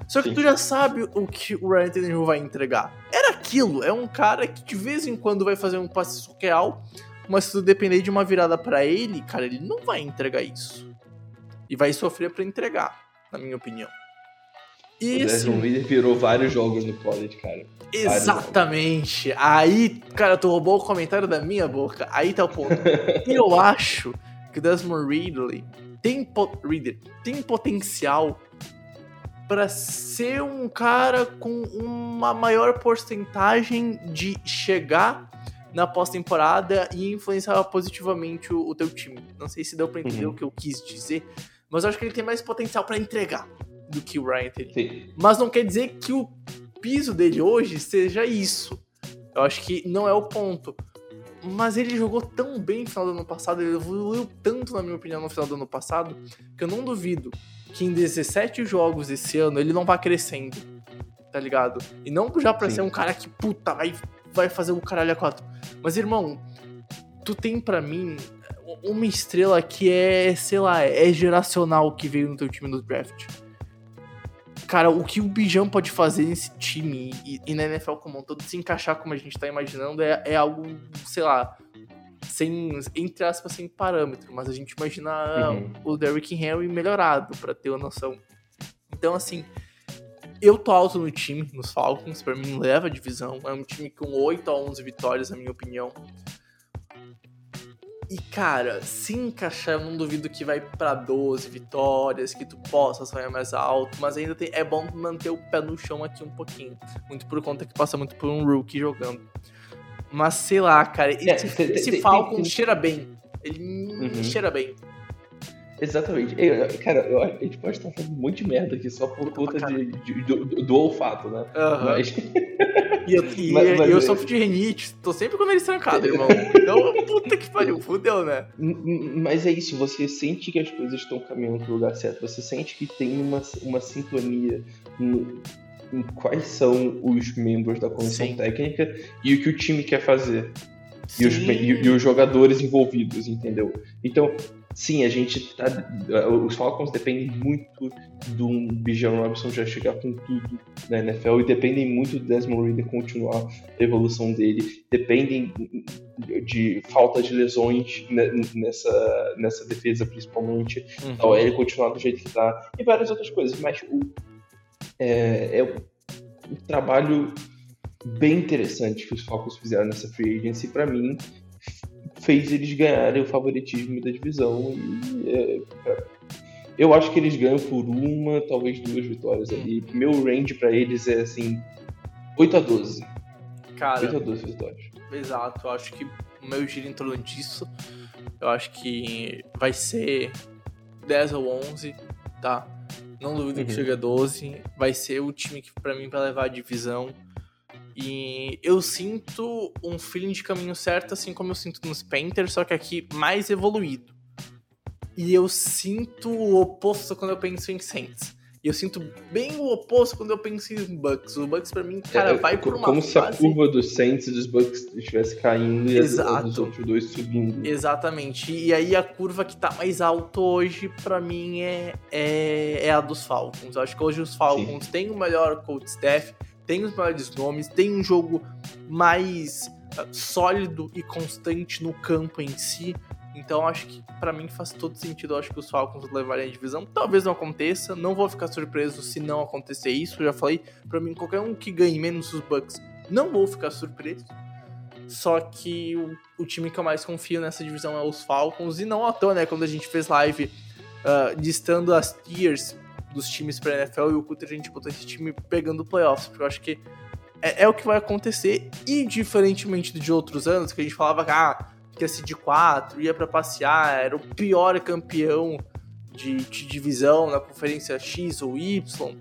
Só que Sim. tu já sabe o que o Ryan Tannehill vai entregar. Era aquilo, é um cara que de vez em quando vai fazer um passe surreal, mas se tu depender de uma virada pra ele, cara, ele não vai entregar isso. E vai sofrer pra entregar, na minha opinião. E o Desmond Reader virou vários jogos no college, cara. Exatamente. Aí, cara, tu roubou o comentário da minha boca. Aí tá o ponto. Eu acho que o Desmond Ridley tem, Reader, tem potencial para ser um cara com uma maior porcentagem de chegar na pós-temporada e influenciar positivamente o, o, teu time. Não sei se deu para entender uhum. o que eu quis dizer, mas eu acho que ele tem mais potencial para entregar do que o Ryan. Sim. Mas não quer dizer que o piso dele hoje seja isso. Eu acho que não é o ponto. Mas ele jogou tão bem no final do ano passado, ele evoluiu tanto, na minha opinião, no final do ano passado, que eu não duvido que em 17 jogos esse ano ele não vá crescendo. Tá ligado? E não já pra Sim. ser um cara que, puta, vai, vai fazer o caralho a 4. Mas, irmão, tu tem para mim uma estrela que é, sei lá, é geracional que veio no teu time no draft cara, o que o Bijão pode fazer nesse time e, e, na NFL como um todo, se encaixar como a gente tá imaginando, é, é algo, sei lá, sem, entre aspas, sem parâmetro, mas a gente imagina uhum. o Derrick Henry melhorado, para ter uma noção. Então, assim, eu tô alto no time, nos Falcons, para mim leva a divisão, é um time com 8 a 11 vitórias, na minha opinião. E, cara, se encaixar, eu não duvido que vai para 12 vitórias, que tu possa sonhar mais alto, mas ainda tem, é bom manter o pé no chão aqui um pouquinho. Muito por conta que passa muito por um rookie jogando. Mas sei lá, cara, esse, é, esse Falcon cheira bem. Ele uhum. cheira bem. Exatamente. Eu, cara, eu, a gente pode estar fazendo um monte de merda aqui só por conta de, de, do, do, olfato, né? Uhum. Mas... E eu, e mas, mas, eu é... sofro de renite, tô sempre com o nariz trancado, irmão. Então, puta que pariu, fudeu, né? Mas é isso, você sente que as coisas estão caminhando pro lugar certo, você sente que tem uma, uma sintonia no, em quais são os membros da comissão Sim. técnica e o que o time quer fazer. E os, e, e os, jogadores envolvidos, entendeu? Então, sim, a gente tá. Os Falcons dependem muito do Bijan Robinson já chegar com tudo na NFL e dependem muito do Desmond Reader continuar a evolução dele, dependem de falta de lesões nessa, nessa defesa, principalmente, uhum. da OL continuar do jeito que tá, e várias outras coisas, mas o, é, é um trabalho bem interessante que os Falcons fizeram nessa free agency, para mim, fez eles ganharem o favoritismo da divisão. E é, eu acho que eles ganham por uma, talvez duas vitórias ali. Meu range para eles é assim: 8 a 12. Cara, 8 a 12 vitórias. Exato, eu acho que o meu giro em torno disso. Eu acho que vai ser 10 ou 11, tá? Não duvido uhum. que chegue a 12. Vai ser o time que, para mim, vai levar a divisão. E eu sinto um feeling de caminho certo, assim como eu sinto nos Panthers, só que aqui mais evoluído. E eu sinto o oposto quando eu penso em Saints. E eu sinto bem o oposto quando eu penso em Bucks. O Bucks, pra mim, cara, é, vai por uma Como fase... se a curva dos Saints e dos Bucks estivesse caindo e Exato. os outros dois subindo. Exatamente. E aí a curva que tá mais alta hoje, pra mim, é, é, é a dos Falcons. Eu acho que hoje os Falcons Sim. têm o melhor coach staff, tem os melhores nomes, tem um jogo mais uh, sólido e constante no campo em si. Então acho que para mim faz todo sentido. Eu acho que os Falcons levarem a divisão. Talvez não aconteça. Não vou ficar surpreso se não acontecer isso. Eu já falei, para mim qualquer um que ganhe menos os Bucks, não vou ficar surpreso. Só que o, o time que eu mais confio nessa divisão é os Falcons. E não à toa, né? Quando a gente fez live uh, listando as tiers dos times pra NFL e o Cutter a gente botou esse time pegando playoffs, porque eu acho que é, é, o que vai acontecer. E diferentemente de outros anos, que a gente falava que, ah, que ia ser de 4, ia para passear, era o pior campeão de, de, divisão na conferência X ou Y.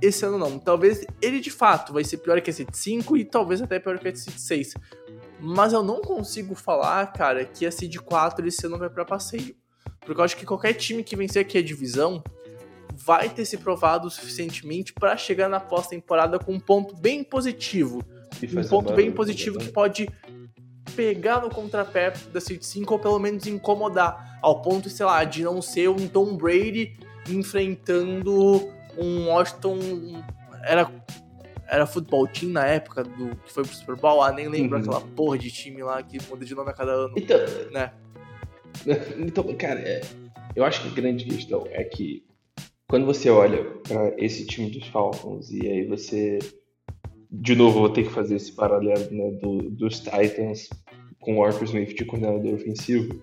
Esse ano não. Talvez ele de fato vai ser pior que esse de 5 e talvez até pior que esse de 6. Mas eu não consigo falar, cara, que esse de 4 esse ano vai para passeio. Porque eu acho que qualquer time que vencer aqui a divisão vai ter se provado suficientemente para chegar na pós-temporada com um ponto bem positivo. Um ponto bem positivo que pode pegar no contrapé da Seed 5 ou pelo menos incomodar, ao ponto, sei lá, de não ser um Tom Brady enfrentando um Washington. Era, era futebol team na época do que foi pro Super Bowl, ah, nem lembro uhum. aquela porra de time lá que muda de nome a cada ano. Então, né? então cara, é, eu acho que a grande questão é que quando você olha para esse time dos Falcons e aí você. De novo, vou ter que fazer esse paralelo né, do, dos Titans com o Arthur Smith de coordenador ofensivo.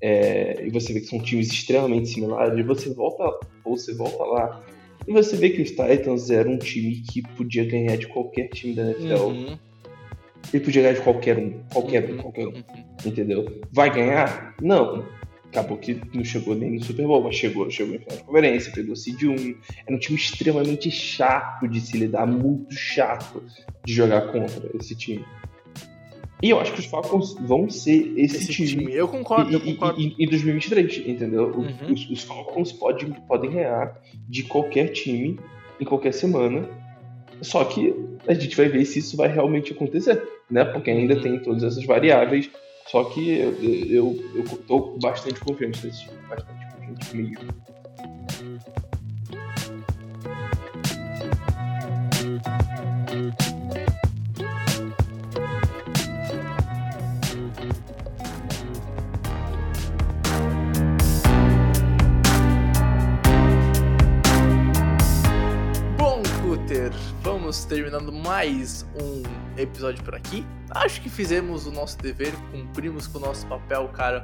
É, e você vê que são times extremamente similares, e você volta, você volta lá, e você vê que os Titans eram um time que podia ganhar de qualquer time da NFL. Uhum. Ele podia ganhar de qualquer um, qualquer um, Uhum. qualquer um. Uhum. Entendeu? Vai ganhar? Não. Acabou que não chegou nem no Super Bowl, mas chegou, chegou em final de conferência, pegou seed 1. Era um time extremamente chato de se lidar, muito chato de jogar contra esse time. E eu acho que os Falcons vão ser esse, Esse time, time, eu concordo, eu em- concordo. em- em 2023, entendeu? Uhum. Os, os Falcons podem, podem ganhar de qualquer time em qualquer semana. Só que a gente vai ver se isso vai realmente acontecer, né? Porque ainda Uhum. tem todas essas variáveis. Só que eu, eu, eu tô bastante confiante nesse time. Bastante confiante mesmo. Vamos terminando mais um episódio por aqui. Acho que fizemos o nosso dever, cumprimos com o nosso papel, cara.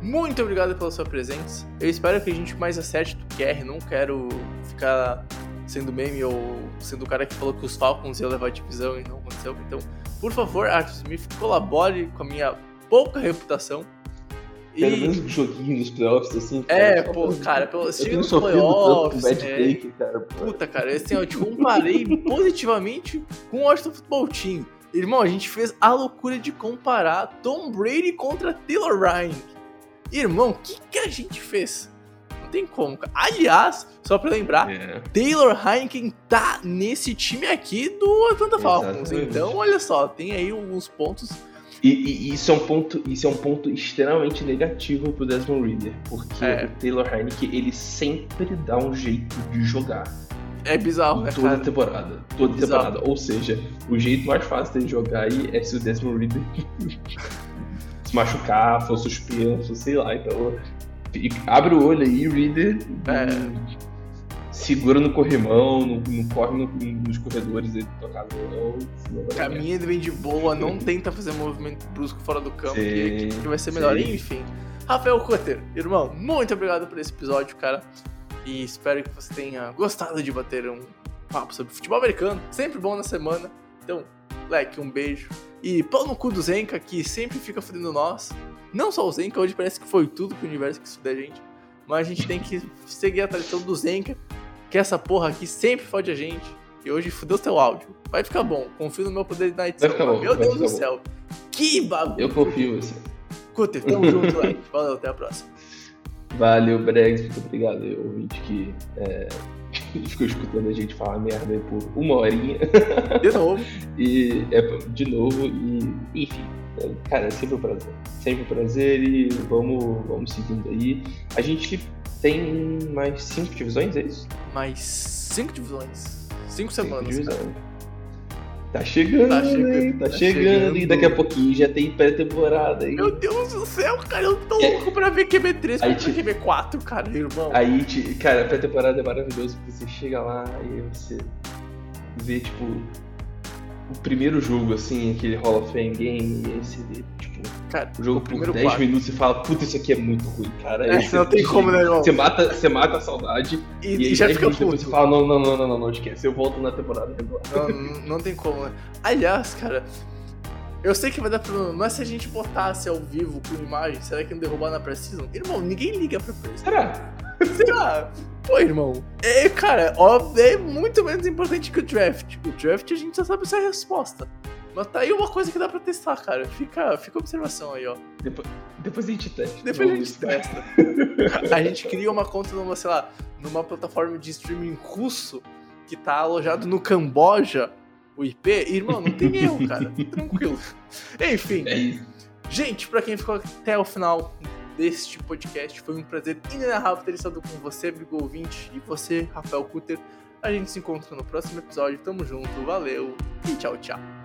Muito obrigado pela sua presença. Eu espero que a gente mais acerte do QR. Não quero ficar sendo meme ou sendo o cara que falou que os Falcons iam levar a divisão e não aconteceu. Então, por favor, Arthur Smith, colabore com a minha pouca reputação. Pelo E- menos um joguinho dos playoffs, assim. É, cara, só pô, pra- cara, pelo, chega nos tanto playoffs, bad é, take, cara. Puta, cara, assim, eu te comparei positivamente com o Washington Football Team. Irmão, a gente fez a loucura de comparar Tom Brady contra Taylor Ryan. Irmão, o que, que a gente fez? Não tem como, cara. Aliás, só pra lembrar, É. Taylor Heineken tá nesse time aqui do Atlanta Falcons. Exatamente. Então, olha só, tem aí alguns pontos. E, e- isso é um ponto, isso é um ponto extremamente negativo pro Desmond Reader, porque É. o Taylor Heineke ele sempre dá um jeito de jogar É bizarro, né, toda cara? temporada, toda Bizarro. temporada. Ou seja, o jeito mais fácil dele jogar aí é se o Desmond Reader se machucar, for suspenso, sei lá. Então abre o olho aí, Reader. É. e Segura no corrimão, não, não corre no- nos corredores aí do tua casa, não. Caminha ele vem de boa, não tenta fazer movimento brusco fora do campo, que, Sim, que vai ser melhor. sim. Enfim, Rafael Cutter, irmão, muito obrigado por esse episódio, cara. E espero que você tenha gostado de bater um papo sobre futebol americano. Sempre bom na semana. Então, leque, um beijo. E pau no cu do Zenka, que sempre fica fudendo nós. Não só o Zenka, hoje parece que foi tudo que o universo que fuder a gente. Mas a gente tem que seguir a tradição do Zenka, que essa porra aqui sempre fode a gente. E hoje fudeu seu áudio. Vai ficar bom. Confio no meu poder na edição. bom, Meu Deus do bom. céu. Que bagulho. Eu confio em você. Cutter, tamo junto, like. Valeu, até a próxima. Valeu, Bregs. Muito obrigado aí, ouvinte que é, ficou escutando a gente falar merda aí por uma horinha. De novo. E é de novo. E, enfim, é, cara, é sempre um prazer. Sempre um prazer e vamos, vamos seguindo aí. A gente tem mais cinco divisões, é isso? Mais cinco divisões. Cinco semanas, Cinco cara. divisões. Tá chegando, Tá chegando, hein? Tá, tá chegando, chegando. e daqui a pouquinho já tem pré-temporada aí. Meu Deus do céu, cara. Eu tô aí- louco pra ver QB3 pra ver te- QB4, cara, irmão. Aí, te- cara, pré-temporada é maravilhoso porque você chega lá e você vê, tipo, o primeiro jogo, assim, aquele Hall of Fame game, e aí você vê, tipo, Cara, o jogo o por primeiro 10 quarto. minutos e fala, puta, isso aqui é muito ruim, cara. É, você- não tem como, né, irmão? Você mata, você mata a saudade E, e, e aí já 10 fica depois puto. você fala, não, não, não, não, não, não, esquece, eu volto na temporada regular. Não, não- não tem como, né? Aliás, cara, eu sei que vai dar problema, mas se a gente botasse ao vivo com imagem, será que não derrubar na Precision? Irmão, ninguém liga pra Precision. Será? Será? Pô, irmão. É, cara, ó, é muito menos importante que o draft. O draft a gente já sabe essa resposta. Mas tá aí uma coisa que dá pra testar, cara. Fica, fica a observação aí, ó. Depois, depois a gente testa. Depois a gente testa. A gente cria uma conta numa, sei lá, numa plataforma de streaming russo que tá alojado no Camboja, o IP. Irmão, não tem erro, cara. Tranquilo. Enfim, É isso. Gente, pra quem ficou até o final deste podcast, foi um prazer inenarrável ter estado com você, amigo ouvinte, e você, Rafael Kutter. A gente se encontra no próximo episódio. Tamo junto, valeu e tchau, tchau.